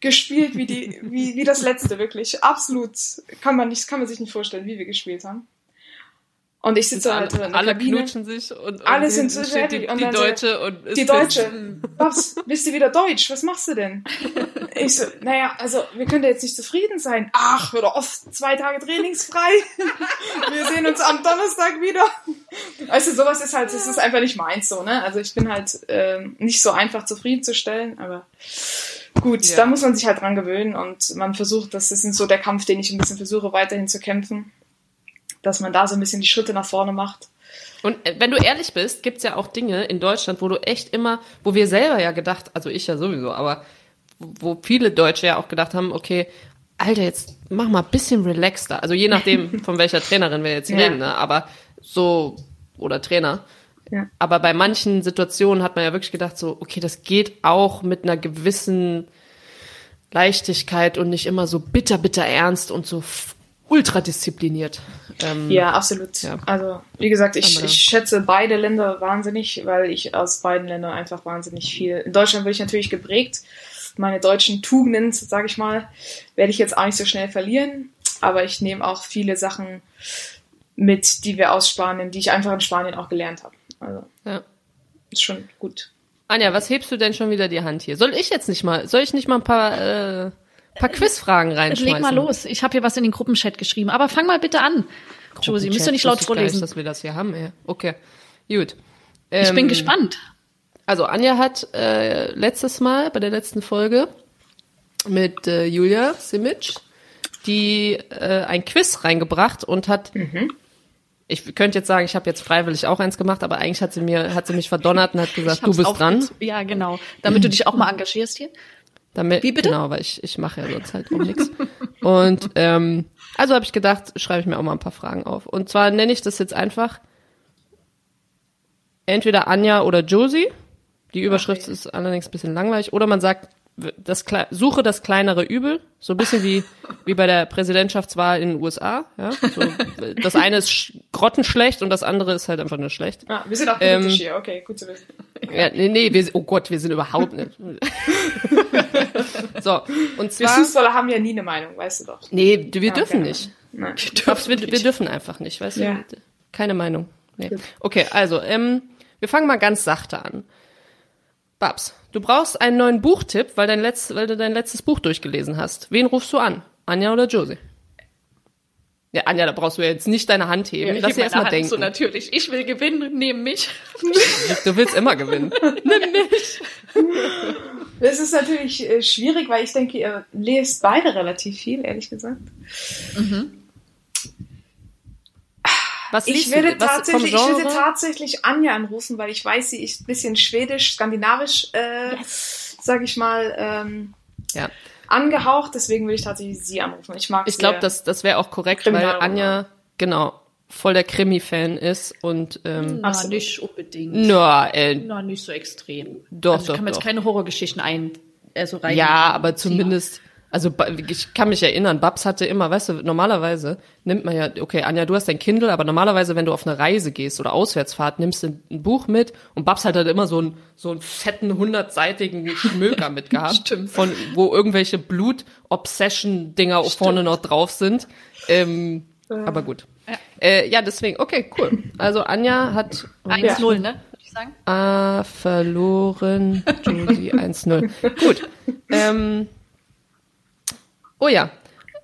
gespielt wie die wie, wie das letzte wirklich absolut kann man nicht kann man sich nicht vorstellen wie wir gespielt haben und ich sitze halt alle, in der alle Kabine. knutschen sich und, und Alle sind so happy. die, Und die dann so, Deutsche und ist Die. Deutsche. Babs, bist du wieder Deutsch? Was machst du denn? Ich so, naja, also wir können jetzt nicht zufrieden sein. Ach, hör doch auf, zwei Tage trainingsfrei. Wir sehen uns am Donnerstag wieder. Weißt du, sowas ist halt, das ist einfach nicht meins so, ne? Also ich bin halt ähm, nicht so einfach zufriedenzustellen, aber gut, Ja. da muss man sich halt dran gewöhnen und man versucht, das ist so der Kampf, den ich ein bisschen versuche weiterhin zu kämpfen, dass man da so ein bisschen die Schritte nach vorne macht. Und äh, wenn du ehrlich bist, gibt's ja auch Dinge in Deutschland, wo du echt immer, wo wir selber ja gedacht, also ich ja sowieso, aber wo viele Deutsche ja auch gedacht haben, okay, Alter, jetzt mach mal ein bisschen relaxter. Also je nachdem, <laughs> von welcher Trainerin wir jetzt Ja. reden, ne? aber so, oder Trainer. Ja. Aber bei manchen Situationen hat man ja wirklich gedacht, so, okay, das geht auch mit einer gewissen Leichtigkeit und nicht immer so bitter, bitter ernst und so ultra diszipliniert. Ähm, Ja, absolut. Ja. Also, wie gesagt, ich, ich schätze beide Länder wahnsinnig, weil ich aus beiden Ländern einfach wahnsinnig viel. In Deutschland bin ich natürlich geprägt. Meine deutschen Tugenden, sage ich mal, werde ich jetzt auch nicht so schnell verlieren. Aber ich nehme auch viele Sachen mit, die wir aus Spanien, die ich einfach in Spanien auch gelernt habe. Also, ja. ist schon gut. Anja, was hebst du denn schon wieder die Hand hier? Soll ich jetzt nicht mal, soll ich nicht mal ein paar, äh, paar Quizfragen reinschmeißen? Leg mal los. Ich habe hier was in den Gruppenchat geschrieben. Aber fang mal bitte an. Josie, müsst du nicht laut Wusste ich vorlesen. dass wir das hier haben, ey. Okay, gut. Ich bin Ähm, gespannt. Also Anja hat äh, letztes Mal, bei der letzten Folge, mit äh, Julia Simic, die äh, ein Quiz reingebracht und hat, Mhm. Ich könnte jetzt sagen, ich habe jetzt freiwillig auch eins gemacht, aber eigentlich hat sie mir, hat sie mich verdonnert und hat gesagt, du bist dran. Ja, genau. Damit du dich auch mal engagierst hier. Damit, Wie bitte? Genau, weil ich, ich mache ja sonst halt auch nichts. Und ähm, also habe ich gedacht, schreibe ich mir auch mal ein paar Fragen auf. Und zwar nenne ich das jetzt einfach entweder Anja oder Josie. Die Überschrift ist allerdings ein bisschen langweilig. Oder man sagt, das, Kle- suche das kleinere Übel. So ein bisschen wie, <laughs> wie bei der Präsidentschaftswahl in den USA. Ja? So, das eine ist sch- grottenschlecht und das andere ist halt einfach nur schlecht. Ah, wir sind auch Ähm, politisch hier. Okay, gut zu wissen. <laughs> Ja, nee, nee, wir, oh Gott, wir sind überhaupt nicht. <laughs> so, und Wir zwar. Fußballer haben ja nie eine Meinung, weißt du doch. Nee, wir Ah, dürfen nicht. Nein. Babs, wir, wir dürfen einfach nicht, weißt Ja. du? Keine Meinung. Nee. Okay, also, ähm, wir fangen mal ganz sachte an. Babs, du brauchst einen neuen Buchtipp, weil, dein letzt, weil du dein letztes Buch durchgelesen hast. Wen rufst du an? Anja oder Josie? Ja, Anja, da brauchst du ja jetzt nicht deine Hand heben. Lass dir erstmal denken. So natürlich. Ich will gewinnen, nehmen mich. <laughs> Du willst immer gewinnen. Das ist natürlich äh, schwierig, weil ich denke, ihr lest beide relativ viel, ehrlich gesagt. Was Ich werde du? Was tatsächlich, ich würde tatsächlich Anja anrufen, weil ich weiß, sie ist ein bisschen schwedisch, skandinavisch, äh, sag ich mal, ähm, Ja. angehaucht. Deswegen würde ich tatsächlich sie anrufen. Ich mag Ich glaube, ja. das, das wäre auch korrekt, weil. Anja, genau, voll der Krimi-Fan ist und ähm, Na, nicht unbedingt. na, äh, Na, nicht so extrem. Doch, also, doch, ich kann mir jetzt keine Horrorgeschichten ein, äh, so rein. ja, aber zumindest, also ich kann mich erinnern, Babs hatte immer, weißt du, normalerweise nimmt man ja, okay, Anja, du hast dein Kindle, aber normalerweise, wenn du auf eine Reise gehst oder Auswärtsfahrt, nimmst du ein Buch mit und Babs hat halt immer so einen, so einen fetten, hundertseitigen Schmöker <laughs> mitgehabt. Stimmt. Von, wo irgendwelche Blut-Obsession-Dinger vorne noch drauf sind. Ähm, aber gut. Ja. Äh, ja, deswegen, okay, cool. Also Anja hat <laughs> 1-0, ne? Würde ich sagen. Ah, verloren. Josie 1-0. Gut. <laughs> Ähm, oh ja.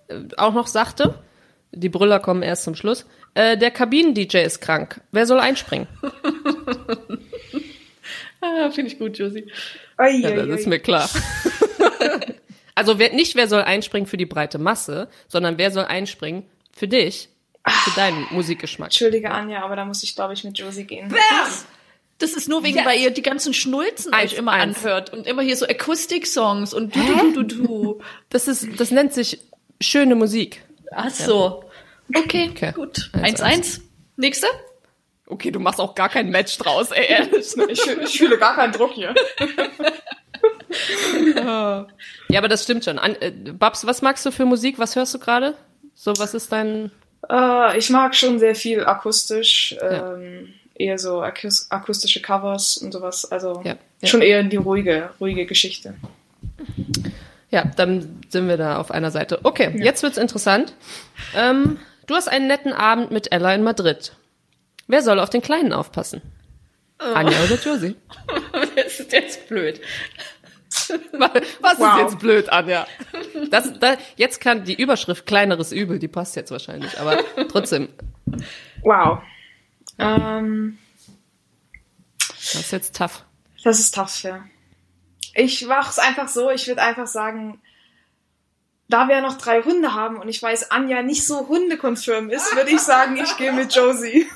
äh, auch noch sagte, die Brüller kommen erst zum Schluss, äh, der Kabinen-DJ ist krank. Wer soll einspringen? <laughs> Ah, Finde ich gut, Josie. Ja, das ist mir klar. <laughs> also wer, nicht wer soll einspringen für die breite Masse, sondern wer soll einspringen für dich, für deinen Musikgeschmack. Entschuldige, Anja, aber da muss ich, glaube ich, mit Josie gehen. Das ist nur wegen, weil ihr die ganzen Schnulzen Eins, euch immer eins. anhört und immer hier so Akustik-Songs und du, du, du, du, du. <laughs> Das ist, das nennt sich schöne Musik. Ach so. Okay, Okay. gut. Eins, 1-1. Nächste? Okay, du machst auch gar kein Match draus, ey, ehrlich. <laughs> Ich, ich fühle gar keinen Druck hier. <laughs> Ja, aber das stimmt schon. An, äh, Babs, was magst du für Musik? Was hörst du gerade? So, was ist dein... Äh, ich mag schon sehr viel akustisch, ähm, eher so akus akustische Covers und sowas. Also Ja, ja. schon eher die ruhige, ruhige Geschichte. Ja, dann sind wir da auf einer Seite. Okay, jetzt wird's interessant. Ähm, du hast einen netten Abend mit Ella in Madrid. Wer soll auf den Kleinen aufpassen? Anja oder Josie? <laughs> Das ist jetzt blöd. Was Wow. ist jetzt blöd, Anja? Das, da, jetzt kann die Überschrift kleineres Übel, die passt jetzt wahrscheinlich, aber trotzdem, Wow. Ähm, das ist jetzt tough. das ist tough, ja. Ich mach's einfach so, ich würde einfach sagen, da wir noch drei Hunde haben und ich weiß, Anja nicht so hundekonfirm ist, würde ich sagen, ich gehe mit Josie.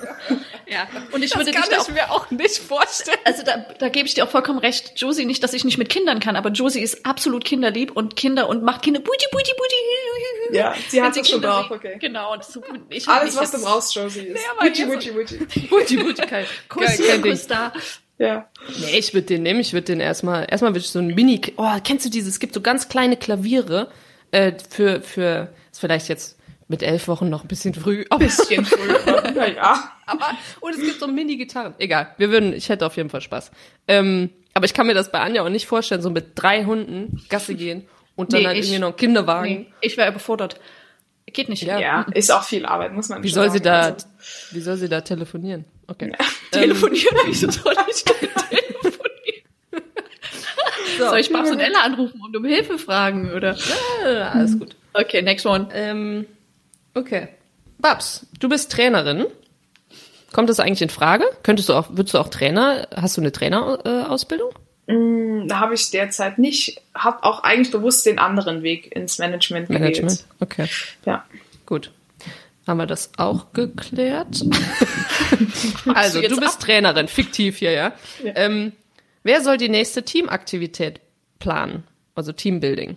Ja. Und ich würde dich da auch, mir auch nicht vorstellen. also da, da gebe ich dir auch vollkommen recht, Josie, nicht, dass ich nicht mit Kindern kann, aber Josie ist absolut kinderlieb und Kinder und macht Kinder buti, buti, buti. Ja, sie hat das schon drauf, sieht. okay. Genau. Und so, ich Alles, ich was du jetzt- brauchst, Josie, ist Wutschi. Buti, Buti, kein, Kuss hier. Kuss da. Ja. Nee, ich würde den nehmen. Ich würde den erstmal, erstmal würde ich so ein Mini, oh, kennst du dieses, es gibt so ganz kleine Klaviere, äh, für, für, ist vielleicht jetzt mit elf Wochen noch ein bisschen früh, aber, Bisschen früher. <laughs> Naja. aber, und es gibt so Mini-Gitarren. Egal, wir würden, ich hätte auf jeden Fall Spaß. Ähm, aber ich kann mir das bei Anja auch nicht vorstellen, so mit drei Hunden Gasse gehen und dann Nee, halt ich- irgendwie noch einen Kinderwagen. Nee, ich wäre überfordert. Geht nicht. Ja. Ja, ist auch viel Arbeit, muss man Wie soll sagen. sie da, Also, wie soll sie da telefonieren? Okay. <laughs> Telefonieren, wieso soll ich <laughs> denn telefonieren? Soll ich Babs und Ella anrufen und um Hilfe fragen, oder? Äh, alles gut. Okay, next one. Ähm, okay. Babs, du bist Trainerin. Kommt das eigentlich in Frage? Könntest du auch, würdest du auch Trainer, hast du eine Trainerausbildung? Da habe ich derzeit nicht, habe auch eigentlich bewusst den anderen Weg ins Management gewählt. Management. Okay, Ja. gut. Haben wir das auch geklärt? <laughs> also, jetzt du bist ab? Trainerin, fiktiv hier, ja. Ja. Ähm, wer soll die nächste Teamaktivität planen? Also Teambuilding.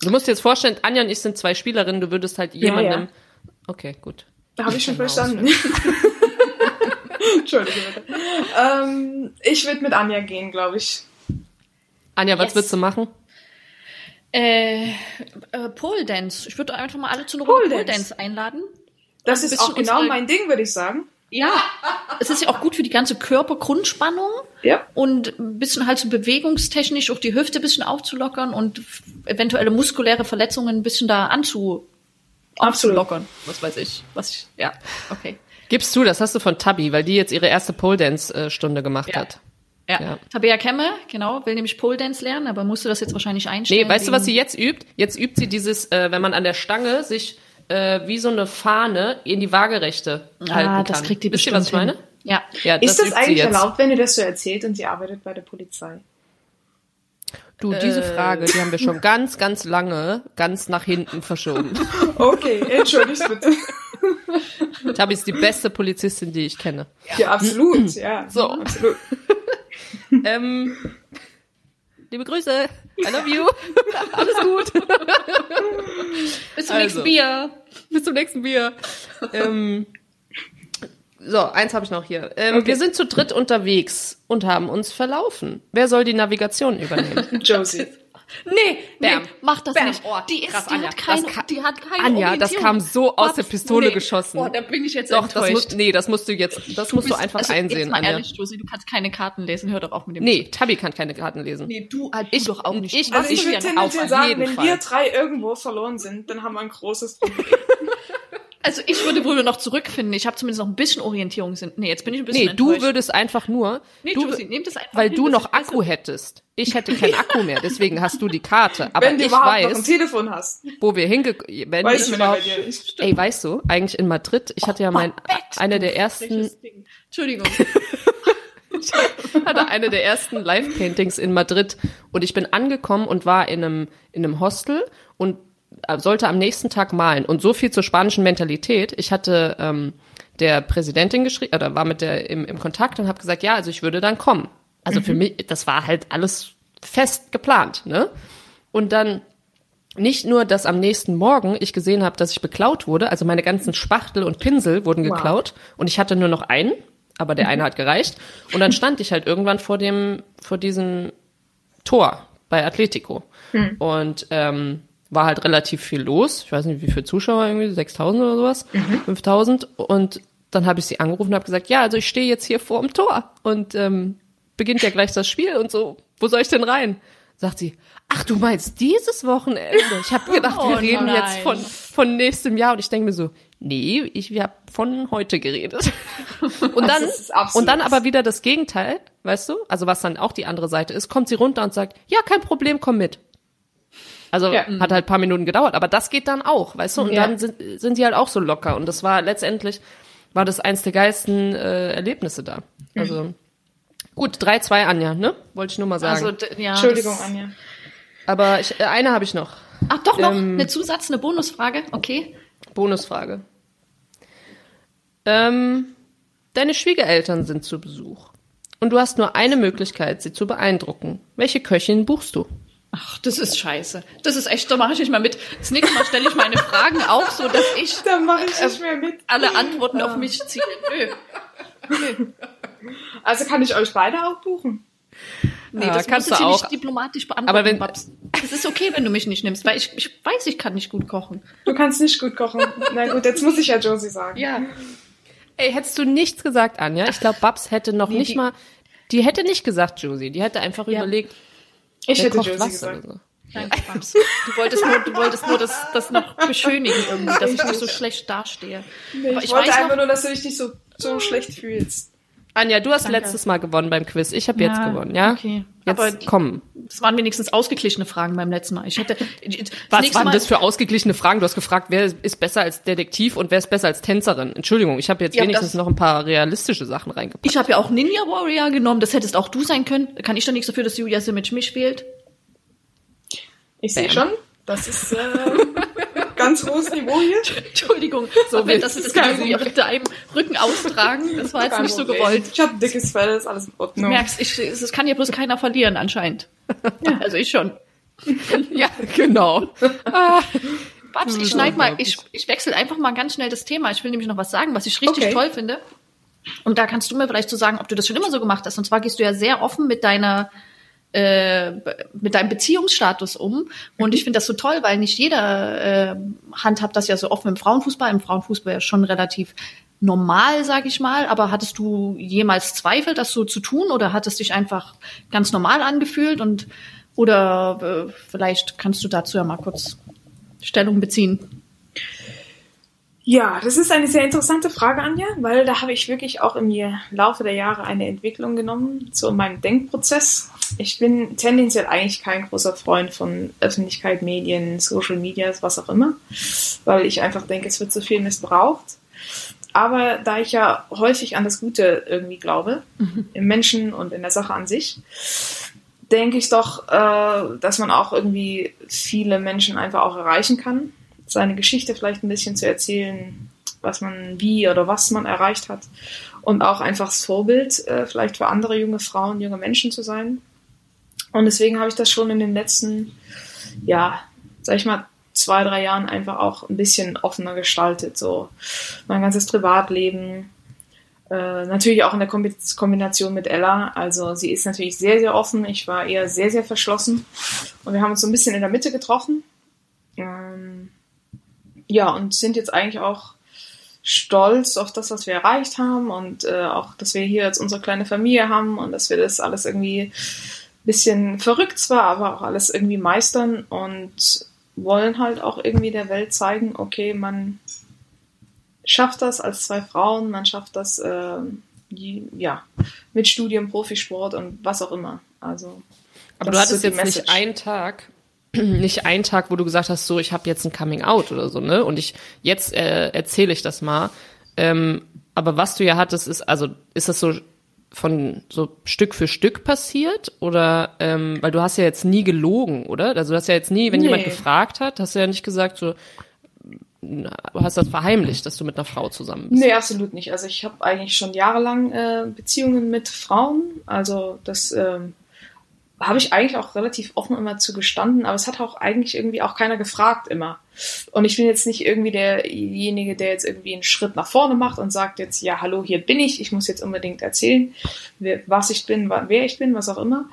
Du musst dir jetzt vorstellen, Anja und ich sind zwei Spielerinnen, du würdest halt jemandem. ja. Okay, gut. Da habe ich schon verstanden. <laughs> Entschuldige bitte. Ähm, ich würde mit Anja gehen, glaube ich. Anja, was Yes. würdest du machen? Äh, äh, Pole Dance. Ich würde einfach mal alle zu einer Runde Pole Dance. Einladen. Das ist auch genau mein Ding, würde ich sagen. Ja, es ist ja auch gut für die ganze Körpergrundspannung Ja. und ein bisschen halt so bewegungstechnisch auch die Hüfte ein bisschen aufzulockern und eventuelle muskuläre Verletzungen ein bisschen da anzu Absolut. aufzulockern. Was weiß ich. Was ich, ja, okay. Gibst du, das hast du von Tabby, weil die jetzt ihre erste Pole Dance Stunde gemacht Ja. hat. Ja. Ja. Tabea Kemme, genau, will nämlich Pole Dance lernen, aber musste das jetzt wahrscheinlich einstellen. Nee, weißt du, was sie jetzt übt? Jetzt übt sie dieses, äh, wenn man an der Stange sich äh, wie so eine Fahne in die Waagerechte halten Ah, kann. das kriegt die Wisst ihr, was ich meine? hin. Ja. Ja, Ist das übt sie eigentlich erlaubt, wenn ihr das so erzählt und sie arbeitet bei der Polizei? Du, diese Äh. Frage, die haben wir schon ganz, ganz lange ganz nach hinten verschoben. <laughs> Okay, entschuldigt bitte. <laughs> Tabby ist die beste Polizistin, die ich kenne. Ja, absolut. Ja, So. absolut. <laughs> Ähm, liebe Grüße, I love you, <laughs> alles gut. <laughs> Bis zum Also. nächsten Bier. Bis zum nächsten Bier. ähm, so, eins habe ich noch hier. Ähm, Okay. Wir sind zu dritt unterwegs und haben uns verlaufen. Wer soll die Navigation übernehmen? <laughs> Josie. Nee, nee, Bam. mach das Bam. nicht. Oh, die, ist, krass, die, Anja. hat keine, Das ka- die hat keine Anja, das kam so aus der Babs, Pistole nee. geschossen. Oh, da bin ich jetzt Doch, das enttäuscht. muss, nee, das musst du jetzt, das musst du einfach also, einsehen, Jetzt mal Anja. ehrlich, Josie, du kannst keine Karten lesen. Hör doch auf mit dem. Nee, Tabby kann keine Karten lesen. nee du, halt Ich- du doch auch nicht. ich- Du Also ich ich würde tendenziell sagen, wenn Fall. wir drei irgendwo verloren sind, dann haben wir ein großes Problem. <laughs> Also ich würde wohl noch zurückfinden. Ich habe zumindest noch ein bisschen Orientierungssinn. Nee, jetzt bin ich ein bisschen Nee, du würdest einfach nur, Nee, du, Josie, nimm das einfach weil hin, du noch. Akku hättest. Ich hätte keinen Akku mehr, deswegen hast du die Karte. <laughs> Aber Wenn du ich überhaupt noch ein weiß, Telefon hast. wo wir hingekommen, wenn Weiß ich überhaupt, nicht. ey, weißt du, eigentlich in Madrid, ich hatte ja mein, eine der ersten? Entschuldigung. <laughs> hatte eine der ersten Live-Paintings in Madrid und ich bin angekommen und war in einem, in einem Hostel und sollte am nächsten Tag malen. Und so viel zur spanischen Mentalität. Ich hatte ähm, der Präsidentin geschrieben, oder war mit der im, im Kontakt und habe gesagt, ja, also ich würde dann kommen. Also für mich, das war halt alles fest geplant, ne? Und dann nicht nur, dass am nächsten Morgen ich gesehen habe, dass ich beklaut wurde, also meine ganzen Spachtel und Pinsel wurden Wow. geklaut und ich hatte nur noch einen, aber der eine hat gereicht. Und dann stand ich halt irgendwann vor dem, vor diesem Tor bei Atletico. Und ähm, war halt relativ viel los. Ich weiß nicht, wie viele Zuschauer, irgendwie 6000 oder sowas, 5000. Und dann habe ich sie angerufen und habe gesagt, ja, also ich stehe jetzt hier vor dem Tor und ähm, beginnt ja gleich das Spiel und so. Wo soll ich denn rein? Sagt sie, ach, du meinst dieses Wochenende? Ich habe gedacht, wir Oh reden nein. jetzt von, von nächstem Jahr. Und ich denke mir so, nee, ich habe von heute geredet. <laughs> Und dann, und dann aber wieder das Gegenteil, weißt du? Also was dann auch die andere Seite ist, kommt sie runter und sagt, ja, kein Problem, komm mit. Also Ja. hat halt ein paar Minuten gedauert, aber das geht dann auch, weißt du? Und Ja. dann sind, sind sie halt auch so locker. Und das war letztendlich, war das eins der geilsten äh, Erlebnisse da. Also gut, 3-2 Anja, ne? Wollte ich nur mal sagen. Also, ja, Entschuldigung, das- Anja. aber ich, äh, eine habe ich noch. Ach, doch noch Ähm, eine Zusatz, eine Bonusfrage. Okay. Bonusfrage. Ähm, deine Schwiegereltern sind zu Besuch. Und du hast nur eine Möglichkeit, sie zu beeindrucken. Welche Köchin buchst du? Ach, das ist scheiße. Das ist echt, da mache ich nicht mal mit. Das nächste Mal stelle ich meine Fragen auf, so dass ich <laughs> Da mache ich nicht mehr mit. alle Antworten auf mich ziehe. Nö. Also kann ich euch beide auch buchen. Nee, Ah, das kannst du auch. nicht diplomatisch beantworten, Aber wenn- Babs. Es ist okay, wenn du mich nicht nimmst, weil ich, ich weiß, ich kann nicht gut kochen. Du kannst nicht gut kochen. Na gut, jetzt muss ich ja Josie sagen. Ja. Ey, hättest du nichts gesagt, Anja? Ich glaube, Babs hätte noch Nee, nicht die- mal, die hätte nicht gesagt, Josie. Die hätte einfach Ja. überlegt, Ich wer hätte kocht Josie was gesagt. oder so. Babs. Du wolltest nur, du wolltest nur das, das noch <laughs> beschönigen irgendwie, dass ich nicht so schlecht dastehe. Nee, Aber ich, ich wollte weiß einfach noch- nur, dass du dich nicht so, so schlecht fühlst. Anja, du hast Danke. letztes Mal gewonnen beim Quiz. Ich habe jetzt gewonnen, ja? okay. Jetzt Aber- komm. Das waren wenigstens ausgeglichene Fragen beim letzten Mal. Ich hätte, das Was waren Mal, das für ausgeglichene Fragen? Du hast gefragt, wer ist besser als Detektiv und wer ist besser als Tänzerin? Entschuldigung, ich habe jetzt Ja, wenigstens das- noch ein paar realistische Sachen reingepackt. Ich habe ja auch Ninja Warrior genommen, das hättest auch du sein können. Da kann ich doch nichts dafür, dass Julia Simic mich wählt. Ich sehe schon, das ist äh, <laughs> ganz hohes Niveau hier. <laughs> Entschuldigung, so wenn das, das Ist kein irgendwie auf deinem Rücken austragen, das war jetzt nicht so gewollt. Ich habe dickes Fell, ist alles in Du Ordnung. merkst, ich, es kann ja bloß keiner verlieren anscheinend. Also ich schon. <laughs> Ja, genau. Babs, Das ich ist schneid mal, ich, ich wechsle einfach mal ganz schnell das Thema. Ich will nämlich noch was sagen, was ich richtig Okay. toll finde. Und da kannst du mir vielleicht so sagen, ob du das schon immer so gemacht hast. Und zwar gehst du ja sehr offen mit deiner äh, mit deinem Beziehungsstatus um. Und ich finde das so toll, weil nicht jeder äh, handhabt das ja so offen im Frauenfußball. Im Frauenfußball ja schon relativ normal, sag ich mal. Aber hattest du jemals Zweifel, das so zu tun? Oder hat es dich einfach ganz normal angefühlt? Und oder äh, vielleicht kannst du dazu ja mal kurz Stellung beziehen. Ja, das ist eine sehr interessante Frage, Anja, weil da habe ich wirklich auch im Laufe der Jahre eine Entwicklung genommen, in meinem Denkprozess. Ich bin tendenziell eigentlich kein großer Freund von Öffentlichkeit, Medien, Social Medias, was auch immer, weil ich einfach denke, es wird zu viel missbraucht. Aber da ich ja häufig an das Gute irgendwie glaube, im Menschen und in der Sache an sich, denke ich doch, äh, dass man auch irgendwie viele Menschen einfach auch erreichen kann. Seine Geschichte vielleicht ein bisschen zu erzählen, was man wie oder was man erreicht hat. Und auch einfach das Vorbild äh, vielleicht für andere junge Frauen, junge Menschen zu sein. Und deswegen habe ich das schon in den letzten, ja, sag ich mal, zwei, drei Jahren einfach auch ein bisschen offener gestaltet. So mein ganzes Privatleben, äh, natürlich auch in der Kombi Kombination mit Ella. Also sie ist natürlich sehr, sehr offen. Ich war eher sehr, sehr verschlossen. Und wir haben uns so ein bisschen in der Mitte getroffen. Ähm, ja, und sind jetzt eigentlich auch stolz auf das, was wir erreicht haben und äh, auch, dass wir hier jetzt unsere kleine Familie haben und dass wir das alles irgendwie bisschen verrückt zwar, aber auch alles irgendwie meistern und wollen halt auch irgendwie der Welt zeigen, okay, man schafft das als zwei Frauen, man schafft das äh, ja mit Studium, Profisport und was auch immer. Also aber du hattest so jetzt Message. nicht einen Tag, <clears throat> nicht einen Tag, wo du gesagt hast, so ich habe jetzt ein Coming Out oder so, ne? Und ich jetzt äh, erzähle ich das mal. Ähm, aber was du ja hattest, ist also ist das so von so Stück für Stück passiert oder ähm, weil du hast ja jetzt nie gelogen, oder? Also du hast ja jetzt nie, wenn nee. jemand gefragt hat, hast du ja nicht gesagt so du hast das verheimlicht, dass du mit einer Frau zusammen bist. Nee, absolut nicht. Also ich habe eigentlich schon jahrelang äh, Beziehungen mit Frauen. Also das ähm, habe ich eigentlich auch relativ offen immer zugestanden, aber es hat auch eigentlich irgendwie auch keiner gefragt immer. Und ich bin jetzt nicht irgendwie derjenige, der jetzt irgendwie einen Schritt nach vorne macht und sagt jetzt, ja, hallo, hier bin ich, ich muss jetzt unbedingt erzählen, was ich bin, wer ich bin, was auch immer.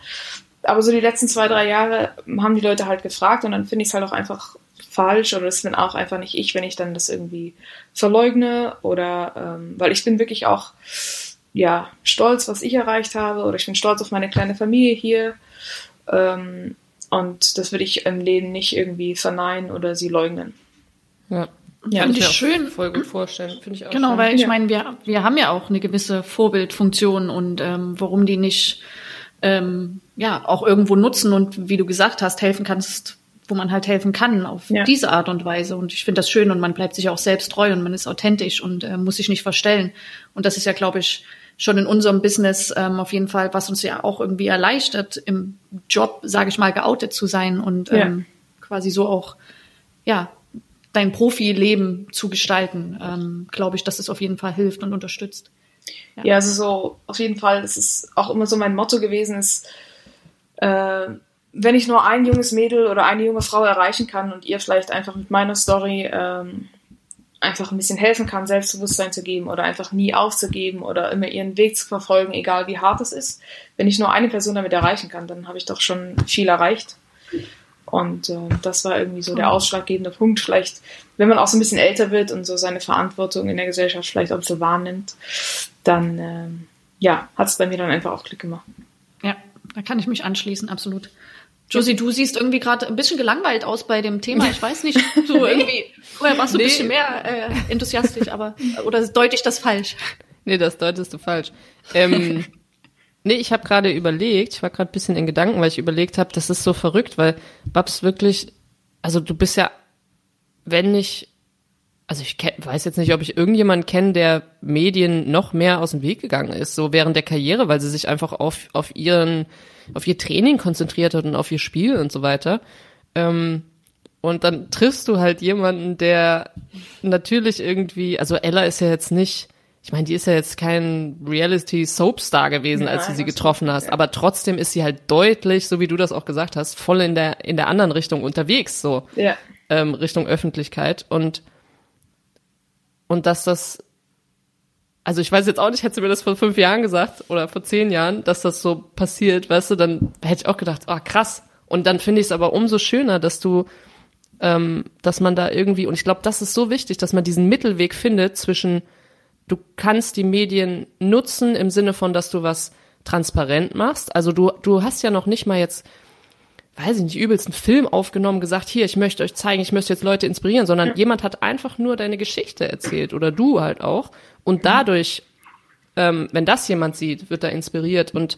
Aber so die letzten zwei, drei Jahre haben die Leute halt gefragt und dann finde ich es halt auch einfach falsch oder das bin auch einfach nicht ich, wenn ich dann das irgendwie verleugne oder ähm, weil ich bin wirklich auch ja stolz, was ich erreicht habe oder ich bin stolz auf meine kleine Familie hier ähm, und das würde ich im Leben nicht irgendwie verneinen oder sie leugnen. Ja. Ja, finde ich schön. Voll gut vorstellen, finde ich auch. Genau, schön. weil ich ja. meine, wir, wir haben ja auch eine gewisse Vorbildfunktion und ähm, warum die nicht ähm, ja auch irgendwo nutzen und wie du gesagt hast, helfen kannst, wo man halt helfen kann auf ja. diese Art und Weise. Und ich finde das schön und man bleibt sich auch selbst treu und man ist authentisch und äh, muss sich nicht verstellen. Und das ist ja, glaube ich, schon in unserem Business ähm, auf jeden Fall, was uns ja auch irgendwie erleichtert, im Job, sage ich mal, geoutet zu sein und ähm, ja. quasi so auch, ja, dein Profileben zu gestalten, ähm, glaube ich, dass es auf jeden Fall hilft und unterstützt. Ja. ja, also so auf jeden Fall, das ist auch immer so mein Motto gewesen, ist, äh, wenn ich nur ein junges Mädel oder eine junge Frau erreichen kann und ihr vielleicht einfach mit meiner Story ähm, einfach ein bisschen helfen kann, Selbstbewusstsein zu geben oder einfach nie aufzugeben oder immer ihren Weg zu verfolgen, egal wie hart es ist. Wenn ich nur eine Person damit erreichen kann, dann habe ich doch schon viel erreicht. Und äh, das war irgendwie so der ausschlaggebende Punkt. Vielleicht, wenn man auch so ein bisschen älter wird und so seine Verantwortung in der Gesellschaft vielleicht auch bisschen wahrnimmt, dann äh, ja, hat es bei mir dann einfach auch Klick gemacht. Ja, da kann ich mich anschließen, absolut. Josie, du siehst irgendwie gerade ein bisschen gelangweilt aus bei dem Thema. Ich weiß nicht, so <laughs> irgendwie, vorher warst du nee. ein bisschen mehr äh, enthusiastisch, aber, oder deute ich das falsch? Nee, das deutest du falsch. Ähm, <laughs> nee, ich habe gerade überlegt, ich war gerade ein bisschen in Gedanken, weil ich überlegt habe, das ist so verrückt, weil Babs wirklich, also du bist ja, wenn nicht, also ich kenn, weiß jetzt nicht, ob ich irgendjemanden kenne, der Medien noch mehr aus dem Weg gegangen ist, so während der Karriere, weil sie sich einfach auf, auf ihren auf ihr Training konzentriert hat und auf ihr Spiel und so weiter. Ähm, und dann triffst du halt jemanden, der natürlich irgendwie, also Ella ist ja jetzt nicht, ich meine, die ist ja jetzt kein Reality-Soapstar gewesen, Nein, als du sie getroffen hast, ja. aber trotzdem ist sie halt deutlich, so wie du das auch gesagt hast, voll in der, in der anderen Richtung unterwegs, so. Ja. Ähm, Richtung Öffentlichkeit. Und, und dass das also ich weiß jetzt auch nicht, hättest du mir das vor fünf Jahren gesagt oder vor zehn Jahren, dass das so passiert, weißt du, dann hätte ich auch gedacht, oh krass. Und dann finde ich es aber umso schöner, dass du, ähm, dass man da irgendwie, und ich glaube, das ist so wichtig, dass man diesen Mittelweg findet zwischen, du kannst die Medien nutzen im Sinne von, dass du was transparent machst. Also du, du hast ja noch nicht mal jetzt weiß ich nicht, übelst einen Film aufgenommen, gesagt, hier, ich möchte euch zeigen, ich möchte jetzt Leute inspirieren, sondern jemand hat einfach nur deine Geschichte erzählt oder du halt auch. Und dadurch, ähm, wenn das jemand sieht, wird er inspiriert. Und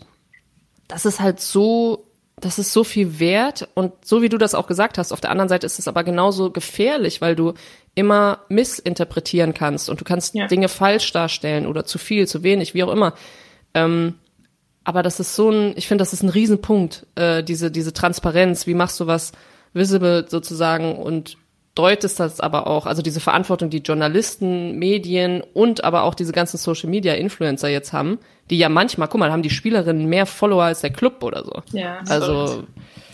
das ist halt so, das ist so viel wert. Und so wie du das auch gesagt hast, auf der anderen Seite ist es aber genauso gefährlich, weil du immer missinterpretieren kannst und du kannst ja. Dinge falsch darstellen oder zu viel, zu wenig, wie auch immer. Ähm, aber das ist so ein, ich finde, das ist ein Riesenpunkt, äh, diese, diese Transparenz. Wie machst du was visible sozusagen und deutest das aber auch, also diese Verantwortung, die Journalisten, Medien und aber auch diese ganzen Social Media Influencer jetzt haben, die ja manchmal, guck mal, haben die Spielerinnen mehr Follower als der Club oder so. Ja, also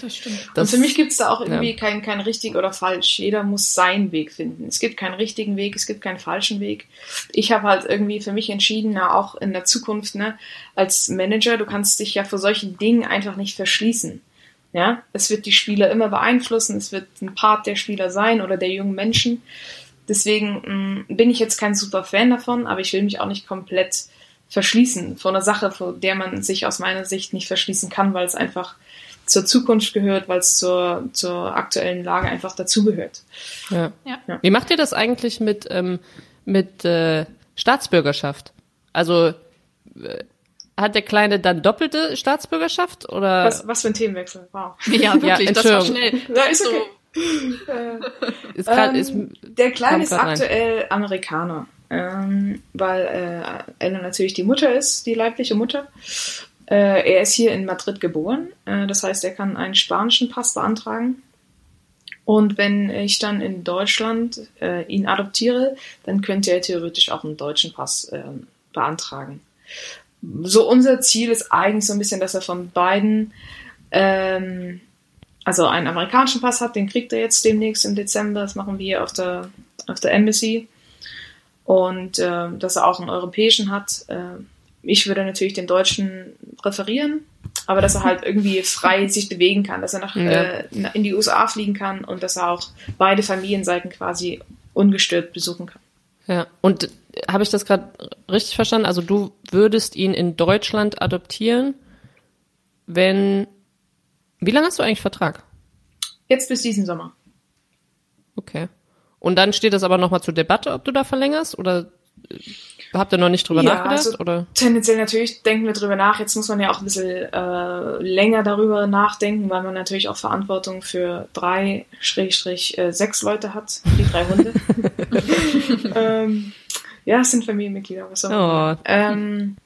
das stimmt. Das, und für mich gibt's da auch irgendwie ja. kein, kein richtig oder falsch. Jeder muss seinen Weg finden. Es gibt keinen richtigen Weg, es gibt keinen falschen Weg. Ich habe halt irgendwie für mich entschieden, na, auch in der Zukunft, ne, als Manager, du kannst dich ja vor solchen Dingen einfach nicht verschließen. Ja, es wird die Spieler immer beeinflussen, es wird ein Part der Spieler sein oder der jungen Menschen. Deswegen mh, mm, bin ich jetzt kein super Fan davon, aber ich will mich auch nicht komplett verschließen vor einer Sache, vor der man sich aus meiner Sicht nicht verschließen kann, weil es einfach zur Zukunft gehört, weil es zur, zur aktuellen Lage einfach dazugehört. Ja. ja. Wie macht ihr das eigentlich mit, ähm, mit äh, Staatsbürgerschaft? Also äh, hat der Kleine dann doppelte Staatsbürgerschaft oder? Was, was für ein Themenwechsel. Wow. <laughs> Ja, wirklich, das war schnell. <laughs> Ja, ist So, okay. <laughs> Ist grad, Ähm, ist, der Kleine ist grad rein. aktuell Amerikaner, ähm, weil äh, Ella natürlich die Mutter ist, die leibliche Mutter. Äh, er ist hier in Madrid geboren, äh, das heißt, er kann einen spanischen Pass beantragen. Und wenn ich dann in Deutschland äh, ihn adoptiere, dann könnte er theoretisch auch einen deutschen Pass ähm, beantragen. So unser Ziel ist eigentlich so ein bisschen, dass er von beiden ähm, also einen amerikanischen Pass hat, den kriegt er jetzt demnächst im Dezember. Das machen wir auf der, auf der Embassy. Und äh, dass er auch einen europäischen hat. Äh, ich würde natürlich den deutschen präferieren, aber dass er halt <laughs> irgendwie frei sich bewegen kann, dass er nach, Ja. äh, in die USA fliegen kann und dass er auch beide Familienseiten quasi ungestört besuchen kann. Ja. Und äh, habe ich das gerade richtig verstanden? Also du würdest ihn in Deutschland adoptieren, wenn wie lange hast du eigentlich Vertrag? Jetzt bis diesen Sommer. Okay. Und dann steht das aber nochmal zur Debatte, ob du da verlängerst oder äh, habt ihr noch nicht drüber nachgedacht? also oder? tendenziell natürlich denken wir drüber nach. Jetzt muss man ja auch ein bisschen äh, länger darüber nachdenken, weil man natürlich auch Verantwortung für drei, Schrägstrich, äh, sechs Leute hat, die drei Hunde. <laughs> ähm, ja, es sind Familienmitglieder, was auch immer. Oh. Ähm,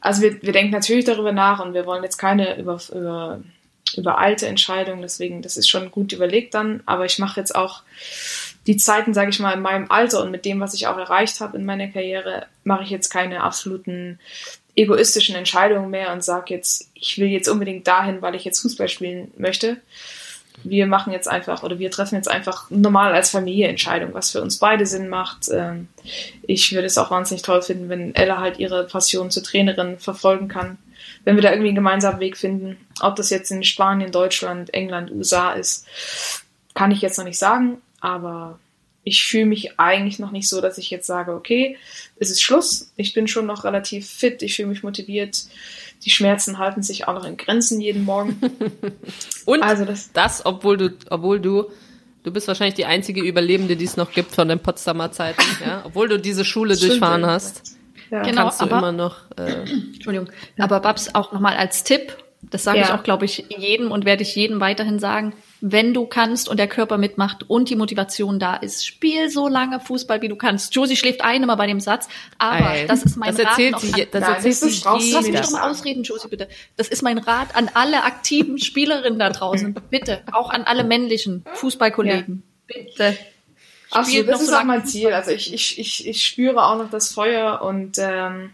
also wir, wir denken natürlich darüber nach und wir wollen jetzt keine über, über, übereilte Entscheidung, deswegen, das ist schon gut überlegt dann, aber ich mache jetzt auch die Zeiten, sage ich mal, in meinem Alter und mit dem, was ich auch erreicht habe in meiner Karriere, mache ich jetzt keine absoluten egoistischen Entscheidungen mehr und sage jetzt, ich will jetzt unbedingt dahin, weil ich jetzt Fußball spielen möchte. Wir machen jetzt einfach oder wir treffen jetzt einfach normal als Familie Entscheidungen, was für uns beide Sinn macht. Ähm, Ich würde es auch wahnsinnig toll finden, wenn Ella halt ihre Passion zur Trainerin verfolgen kann. Wenn wir da irgendwie einen gemeinsamen Weg finden, ob das jetzt in Spanien, Deutschland, England, USA ist, kann ich jetzt noch nicht sagen, aber ich fühle mich eigentlich noch nicht so, dass ich jetzt sage, okay, es ist Schluss. Ich bin schon noch relativ fit, ich fühle mich motiviert. Die Schmerzen halten sich auch noch in Grenzen jeden Morgen. <laughs> Und Also das, das, obwohl du, obwohl du, du bist wahrscheinlich die einzige Überlebende, die es noch gibt von den Potsdamer Zeiten, ja, <laughs> obwohl du diese Schule Stimmt, durchfahren ja. hast, ja. Genau. kannst du aber- immer noch. Äh, Entschuldigung. Aber Babs, auch nochmal als Tipp, das sage ich Ja. auch, glaube ich, jedem und werde ich jedem weiterhin sagen, wenn du kannst und der Körper mitmacht und die Motivation da ist, spiel so lange Fußball, wie du kannst. Josie schläft ein immer bei dem Satz, aber ey, das ist mein das erzählt Rat sie, an, das Nein, erzählt sie. Lass mich doch mal ausreden, Josie, bitte. Das ist mein Rat an alle aktiven <laughs> Spielerinnen da draußen. Bitte. Auch an alle männlichen Fußballkollegen. Bitte. Absolut, Spielt das ist so auch mein Ziel. Also ich, ich, ich, ich spüre auch noch das Feuer und ähm,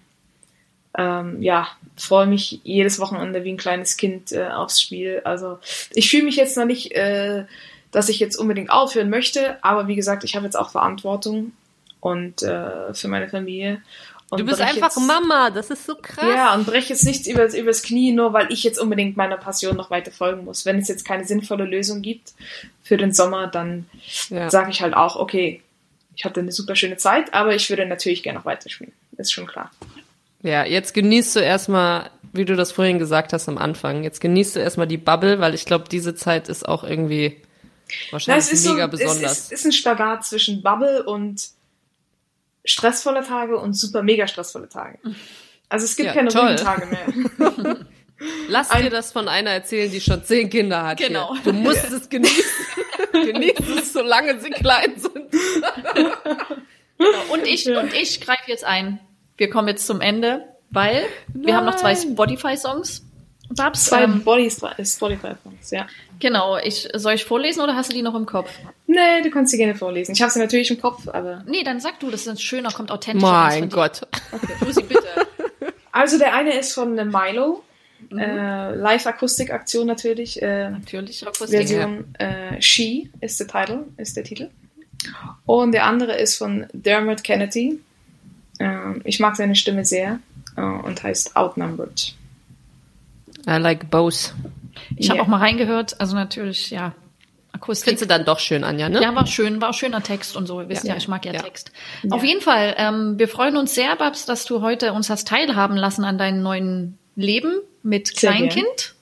ähm, ja, freue mich jedes Wochenende wie ein kleines Kind äh, aufs Spiel. Also ich fühle mich jetzt noch nicht, äh, dass ich jetzt unbedingt aufhören möchte, aber wie gesagt, ich habe jetzt auch Verantwortung und äh, für meine Familie. Und Du bist einfach jetzt, Mama, das ist so krass. Ja, und breche jetzt nichts übers, übers Knie, nur weil ich jetzt unbedingt meiner Passion noch weiter folgen muss. Wenn es jetzt keine sinnvolle Lösung gibt für den Sommer, dann Ja. sage ich halt auch, okay, ich hatte eine super schöne Zeit, aber ich würde natürlich gerne noch weiterspielen. Ist schon klar. Ja, jetzt genießt du erstmal, wie du das vorhin gesagt hast am Anfang, jetzt genießt du erstmal die Bubble, weil ich glaube, diese Zeit ist auch irgendwie Na, wahrscheinlich es ist, so, mega es besonders. ist, ist ein Spagat zwischen Bubble und stressvolle Tage und super mega stressvolle Tage. Also es gibt Ja, keine toll. ruhigen Tage mehr. <laughs> Lass ein- dir das von einer erzählen, die schon zehn Kinder hat. Genau. Hier. Du musst es genießen. <laughs> Genieß es, solange sie klein sind. Und ich, und ich greife jetzt ein. Wir kommen jetzt zum Ende, weil wir haben noch zwei Nein. Spotify-Songs. Babs, Zwei ähm, Spotify-Songs, ja. genau. Ich, soll ich vorlesen oder hast du die noch im Kopf? Nee, du kannst sie gerne vorlesen. Ich habe sie natürlich im Kopf, aber... Nee, dann sag du, das ist ein schöner, kommt authentisch. Mein. Gott. Lucy, bitte. <laughs> Also der eine ist von äh, Milo. Mhm. Äh, Live-Akustik-Aktion natürlich. Äh, Natürlich, Akustik. Version äh, She ist der Titel, ist der Titel. Und der andere ist von Dermot Kennedy. Ähm, ich mag seine Stimme sehr äh, und heißt Outnumbered. I like both. Ich habe Ja. auch mal reingehört, also natürlich, ja, Akustik. Findest du dann doch schön, Anja, ne? Ja, war schön, war schöner Text und so. Wir wissen ja, Ja. ich mag ja, Ja. Text. Auf jeden Fall, ähm, wir freuen uns sehr, Babs, dass du heute uns hast teilhaben lassen an deinem neuen Leben mit Sehr Kleinkind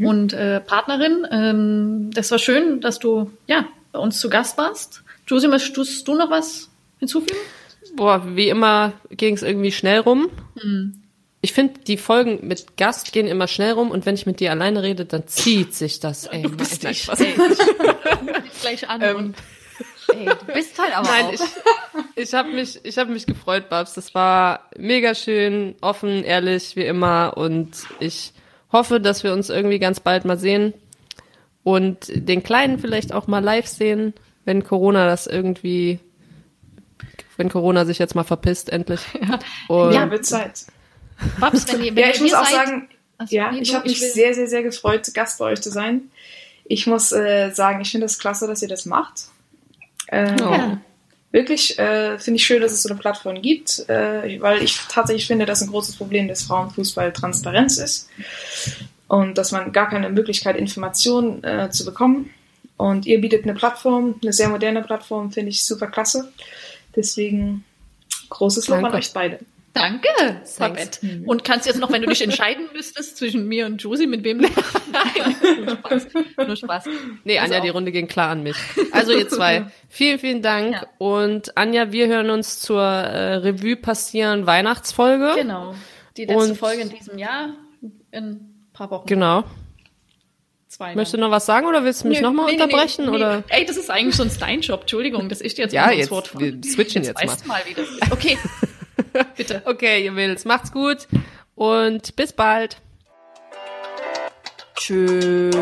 und äh, Partnerin. Ähm, das war schön, dass du ja bei uns zu Gast warst. Josie, möchtest du noch was hinzufügen? Boah, wie immer ging es irgendwie schnell rum. Ich finde, die Folgen mit Gast gehen immer schnell rum und wenn ich mit dir alleine rede, dann zieht sich das. Ey, Du bist nein, ich. Ey, ich gleich an Ähm, ey, du bist halt aber Nein, auch. ich, ich habe mich, ich habe mich gefreut, Babs. Das war mega schön, offen, ehrlich, wie immer. Und ich hoffe, dass wir uns irgendwie ganz bald mal sehen und den Kleinen vielleicht auch mal live sehen, wenn Corona das irgendwie, wenn Corona sich jetzt mal verpisst, endlich. <laughs> Und Ja, wird Zeit. Babs, wenn ihr, wenn Ja, ich muss auch seid, sagen, Also, ja, ich habe mich will- sehr, sehr, sehr gefreut, Gast bei euch zu sein. Ich muss äh, sagen, ich finde das klasse, dass ihr das macht. Äh, Ja. Wirklich äh, finde ich schön, dass es so eine Plattform gibt, äh, weil ich tatsächlich finde, dass ein großes Problem des Frauenfußball Transparenz ist und dass man gar keine Möglichkeit, Informationen äh, zu bekommen. Und ihr bietet eine Plattform, eine sehr moderne Plattform, finde ich super klasse. Deswegen großes Lob an euch beide. Danke, Babette. Und kannst jetzt noch, wenn du dich entscheiden müsstest zwischen mir und Josie, mit wem. <laughs> Nein, nur Spaß. Nur Spaß. Nee, Anja, auch. die Runde ging klar an mich. Also ihr zwei, <laughs> vielen, vielen Dank. Ja. Und Anja, wir hören uns zur äh, Revue passieren Weihnachtsfolge. Genau. Die letzte Und- Folge in diesem Jahr in ein paar Wochen. Genau. Zwei. Möchtest du noch was sagen oder willst du mich nochmal nee, unterbrechen? nee, nee. Oder? Ey, das ist eigentlich schon ein Job. Entschuldigung, dass ich dir jetzt Ja, mal jetzt- Wort wir switchen jetzt weißt du mal, wie das ist. Okay, <laughs> bitte. Okay, ihr Mädels, macht's gut und bis bald. Tschüss.